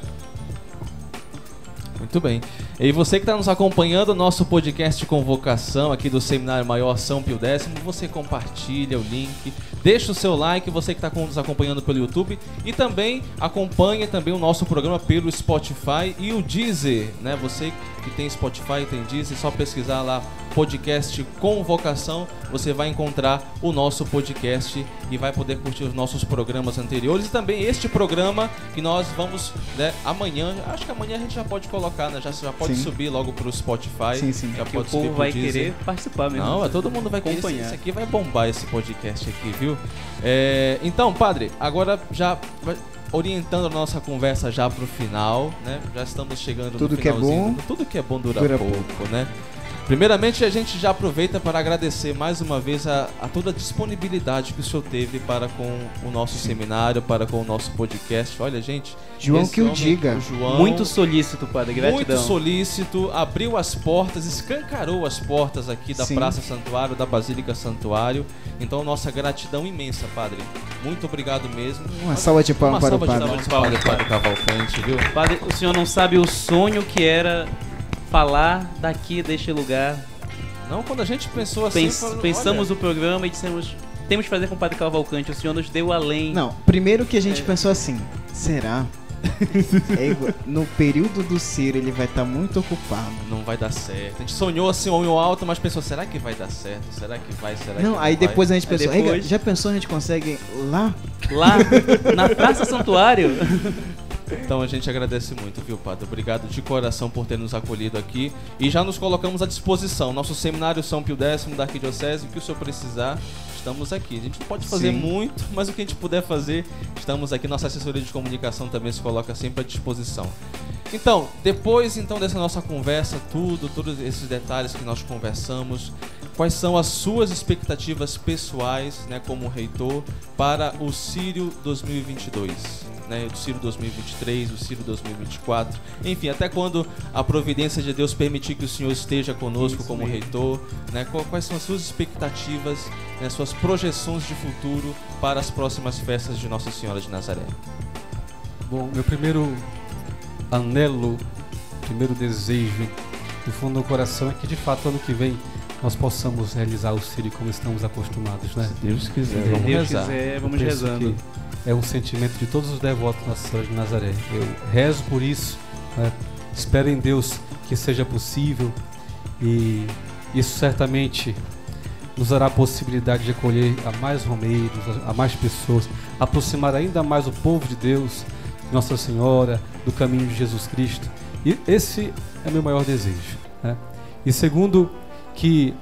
Muito bem. E você que está nos acompanhando, nosso podcast de convocação aqui do Seminário Maior São Pio X, você compartilha o link, deixa o seu like, você que está nos acompanhando pelo YouTube e também acompanha também o nosso programa pelo Spotify e o Deezer, né? Você que tem Spotify, tem Deezer, é só pesquisar lá podcast Convocação, você vai encontrar o nosso podcast e vai poder curtir os nossos programas anteriores e também este programa que nós vamos, né, amanhã, acho que amanhã a gente já pode colocar, né, já, já pode Sim. subir logo pro Spotify, Sim, sim. já Que o pode subir povo vai Deezer. querer participar mesmo. Não, é todo mundo vai querer. Esse, acompanhar. esse aqui vai bombar esse podcast aqui, viu? É, então, padre, agora já orientando a nossa conversa já pro final, né? Já estamos chegando Tudo no que é finalzinho. bom Tudo que é bom dura, dura pouco, né? Primeiramente, a gente já aproveita para agradecer mais uma vez a, a toda a disponibilidade que o senhor teve para com o nosso seminário, para com o nosso podcast. Olha, gente. João que o homem, diga. o João, Muito solícito, padre. Gratidão. muito solícito, abriu as portas, escancarou as portas aqui da Sim. Praça Santuário, da Basílica Santuário. Então, nossa gratidão imensa, padre. Muito obrigado mesmo. Uma salva de palmas Uma para o salva de padre. palmas para o padre Cavalcante, viu? Padre, o senhor não sabe o sonho que era falar daqui deste lugar. Não, quando a gente pensou assim, Pens- falou, pensamos olha, o programa e dissemos, temos que fazer com o Padre Cavalcante. O senhor nos deu além. Não, primeiro que a gente pensou assim, será? É igual- no período do Ciro ele vai estar muito ocupado. não vai dar certo. A gente sonhou assim, olho alto, mas pensou, será que vai dar certo? Será que vai? Será que Não, aí vai? depois a gente pensou, depois- "Ei, já pensou a gente consegue lá? Lá, na Praça Santuário. Então a gente agradece muito, viu, Padre? Obrigado de coração por ter nos acolhido aqui. E já nos colocamos à disposição. Nosso seminário São Pio X da Arquidiocese, o que o senhor precisar, estamos aqui. A gente não pode fazer Sim. muito, mas o que a gente puder fazer, estamos aqui. Nossa assessoria de comunicação também se coloca sempre à disposição. Então, depois então dessa nossa conversa, tudo, todos esses detalhes que nós conversamos, quais são as suas expectativas pessoais, né, como reitor, para o Sírio 2022? Né, o Ciro 2023, o Ciro 2024, enfim, até quando a providência de Deus permitir que o Senhor esteja conosco Isso como mesmo. reitor, né, quais são as suas expectativas, né, suas projeções de futuro para as próximas festas de Nossa Senhora de Nazaré? Bom, meu primeiro anelo, primeiro desejo do fundo do coração é que de fato ano que vem nós possamos realizar o Sírio como estamos acostumados, né? Deus quiser, Se vamos Deus rezar. quiser, vamos Eu penso rezando. que É um sentimento de todos os devotos de Nossa Senhora de Nazaré. Eu rezo por isso, né? espero em Deus que seja possível e isso certamente nos dará a possibilidade de acolher a mais romeiros, a mais pessoas, aproximar ainda mais o povo de Deus, de Nossa Senhora, do caminho de Jesus Cristo. E esse é meu maior desejo. né? E segundo, que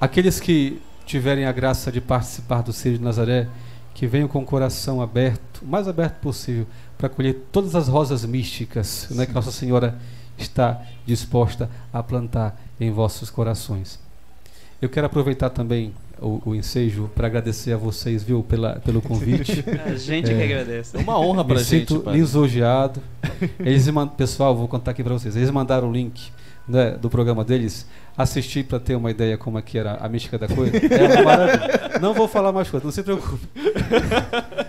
aqueles que tiverem a graça de participar do Círio de Nazaré, que venham com o coração aberto, o mais aberto possível, para colher todas as rosas místicas né, que Nossa Senhora está disposta a plantar em vossos corações. Eu quero aproveitar também o, o ensejo para agradecer a vocês, viu, pela, pelo convite. A gente É. que agradece. É uma honra pra Me gente, sinto padre. lisonjeado. Eles pessoal, vou contar aqui para vocês. Eles mandaram o link né, do programa deles. Assisti para ter uma ideia como é que era a mística da coisa. É uma maravilha. Não vou falar mais coisa, não se preocupe.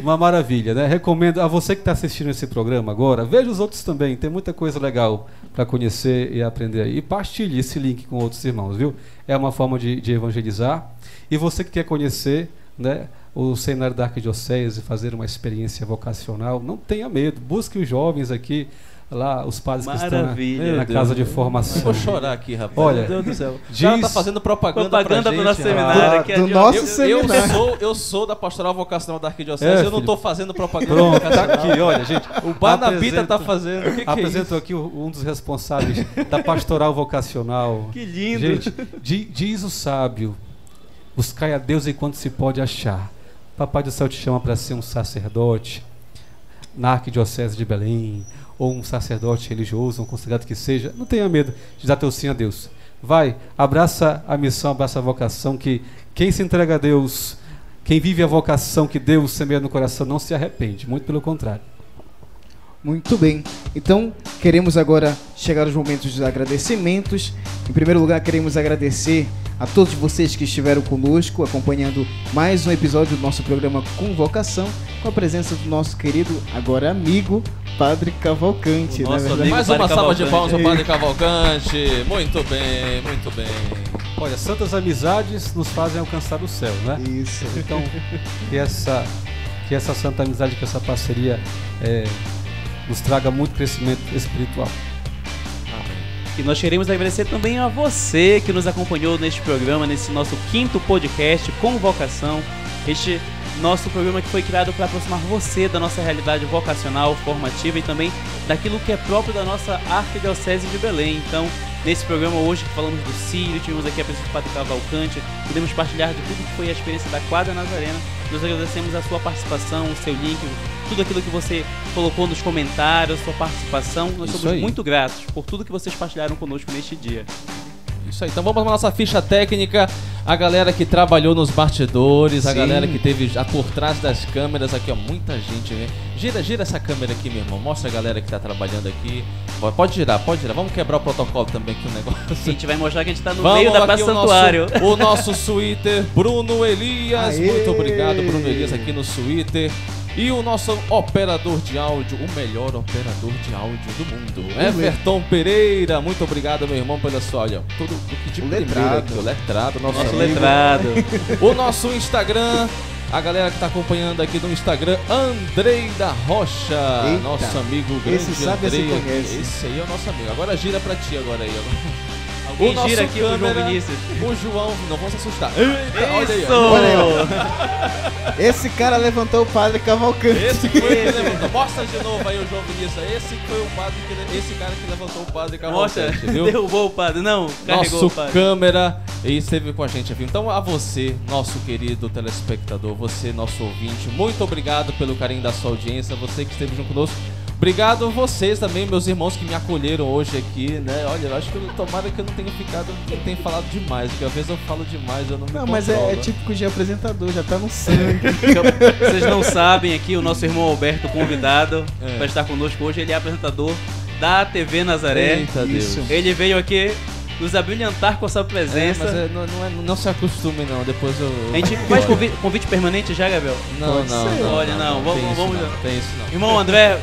Uma maravilha, né? Recomendo a você que está assistindo esse programa agora, veja os outros também. Tem muita coisa legal para conhecer e aprender aí. E partilhe esse link com outros irmãos, viu? É uma forma de, de evangelizar. E você que quer conhecer, né? O seminário da Arquidiocese, fazer uma experiência vocacional, não tenha medo. Busque os jovens aqui, lá, os padres que estão na, Maravilha. na Deus. casa de Eu formação. vou chorar aqui, rapaz. Olha, Meu Deus do céu. diz- Já tá fazendo propaganda, Propaganda gente, nosso rapaz. seminário. Do- aqui do nosso Eu, eu seminário. sou, eu sou da pastoral vocacional da Arquidiocese, É, eu não tô fazendo propaganda Pronto, tá aqui, olha, gente. O Barnabita tá fazendo. O que, que é Apresento isso? aqui o- um dos responsáveis da pastoral vocacional. Que lindo. Gente, di- diz o sábio: buscai a Deus enquanto se pode achar. Papai do céu te chama para ser um sacerdote na arquidiocese de Belém, ou um sacerdote religioso, um consagrado que seja. Não tenha medo de dar teu sim a Deus. Vai, abraça a missão, abraça a vocação, que quem se entrega a Deus, quem vive a vocação que Deus semeia no coração, não se arrepende, muito pelo contrário. Muito bem. Então, queremos agora chegar aos momentos dos agradecimentos. Em primeiro lugar, queremos agradecer a todos vocês que estiveram conosco, acompanhando mais um episódio do nosso programa Convocação, com a presença do nosso querido, agora amigo, Padre Cavalcante. É nosso amigo Mais Padre uma salva de palmas ao Padre Cavalcante. Muito bem, muito bem. Olha, santas amizades nos fazem alcançar o céu, né? Isso. Então, que essa, que essa santa amizade, que essa parceria é, nos traga muito crescimento espiritual. E nós queremos agradecer também a você que nos acompanhou neste programa, nesse nosso quinto podcast Convocação. Este nosso programa que foi criado para aproximar você da nossa realidade vocacional, formativa e também daquilo que é próprio da nossa Arquidiocese de Belém. Então, nesse programa hoje que falamos do Sírio, tivemos aqui a presença do Padre Cavalcante, podemos partilhar de tudo que foi a experiência da Quadra Nazarena. Nós agradecemos a sua participação, o seu link, tudo aquilo que você colocou nos comentários, sua participação. Nós Isso somos aí. muito gratos por tudo que vocês partilharam conosco neste dia. Isso aí, então vamos para nossa ficha técnica. A galera que trabalhou nos bastidores, a Sim. galera que teve já por trás das câmeras aqui, ó, muita gente, né? Gira, gira essa câmera aqui, meu irmão. Mostra a galera que tá trabalhando aqui. Pode- girar, pode girar. Vamos quebrar o protocolo também aqui o negócio. A gente vai mostrar que a gente tá no Vamos meio da Praça o Santuário. Nosso, o nosso Twitter, Bruno Elias. Aê! Muito obrigado, Bruno Elias, aqui no Twitter. E o nosso operador de áudio, o melhor operador de áudio do mundo, Everton Pereira. Muito obrigado, meu irmão, pela sua. Olha, tudo o que de letrado. aqui, o letrado, nosso, Nosso amigo. letrado. O nosso Instagram. A galera que tá acompanhando aqui no Instagram, Andrei da Rocha, Eita. nosso amigo grande Esse sabe, esse Andrei. aqui. conhece. Esse aí é o nosso amigo. Agora gira pra ti agora aí. ó. Quem nosso gira aqui o João câmera, Vinícius. O João, não vamos se assustar. Eita, olha aí. Ó. Olha aí, Esse cara levantou o padre Cavalcante. Esse foi o que levantou. Mostra de novo aí o João Vinícius. Esse foi o padre que esse cara que levantou o padre Mostra, Cavalcante, viu? derrubou o padre. Não, carregou Nosso o padre. câmera e esteve com a gente, viu? Então a você, nosso querido telespectador, você, nosso ouvinte, muito obrigado pelo carinho da sua audiência, você que esteve junto conosco. Obrigado a vocês também, meus irmãos que me acolheram hoje aqui, né? Olha, eu acho que eu, tomara que eu não tenha ficado, não tenha falado demais, porque às vezes eu falo demais, eu não me Não, mas é, controlo. é típico de apresentador, já tá no sangue. Vocês não sabem aqui, o nosso irmão Alberto, convidado É. para estar conosco hoje, ele é apresentador da TV Nazaré. Eita Deus. Isso. Ele veio aqui nos abrilhantar com a sua É, presença. mas é, não, não, é- não se acostume não, depois eu... A gente faz convite, convite permanente já, Gabriel? Não, não, não, Olha, não, vamos- isso vamos- não, tem isso não. Irmão André,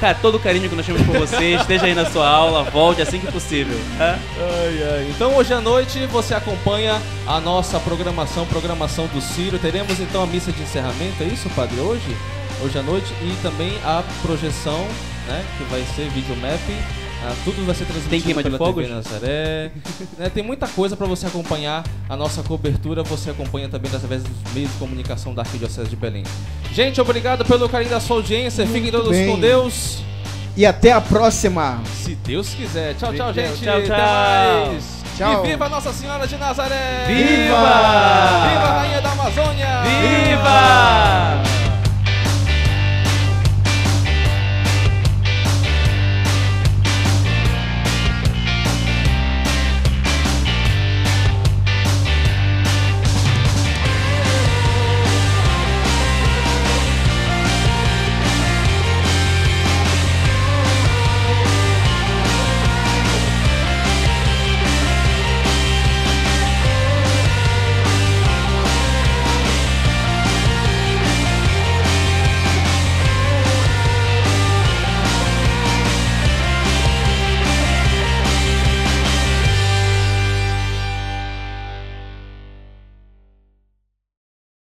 ca- todo o carinho que nós temos por você, esteja aí na sua aula, volte assim que possível. tá? Ai, ai. Então hoje à noite você acompanha a nossa programação, programação do Ciro. Teremos então a missa de encerramento, é isso, padre? Hoje? Hoje à noite e também a projeção, né? Que vai ser videomapping. Ah, tudo vai ser transmitido Tem queima de pela fogos? TV Nazaré. Né, tem muita coisa para você acompanhar a nossa cobertura. Você acompanha também através dos meios de comunicação da Arquidiocese de Belém. Gente, obrigado pelo carinho da sua audiência. Fiquem Muito todos bem. com Deus. E até a próxima. Se Deus quiser. Tchau, tchau, gente. Tchau, Até tchau. mais. Tchau. E viva Nossa Senhora de Nazaré! Viva! Viva a Rainha da Amazônia! Viva!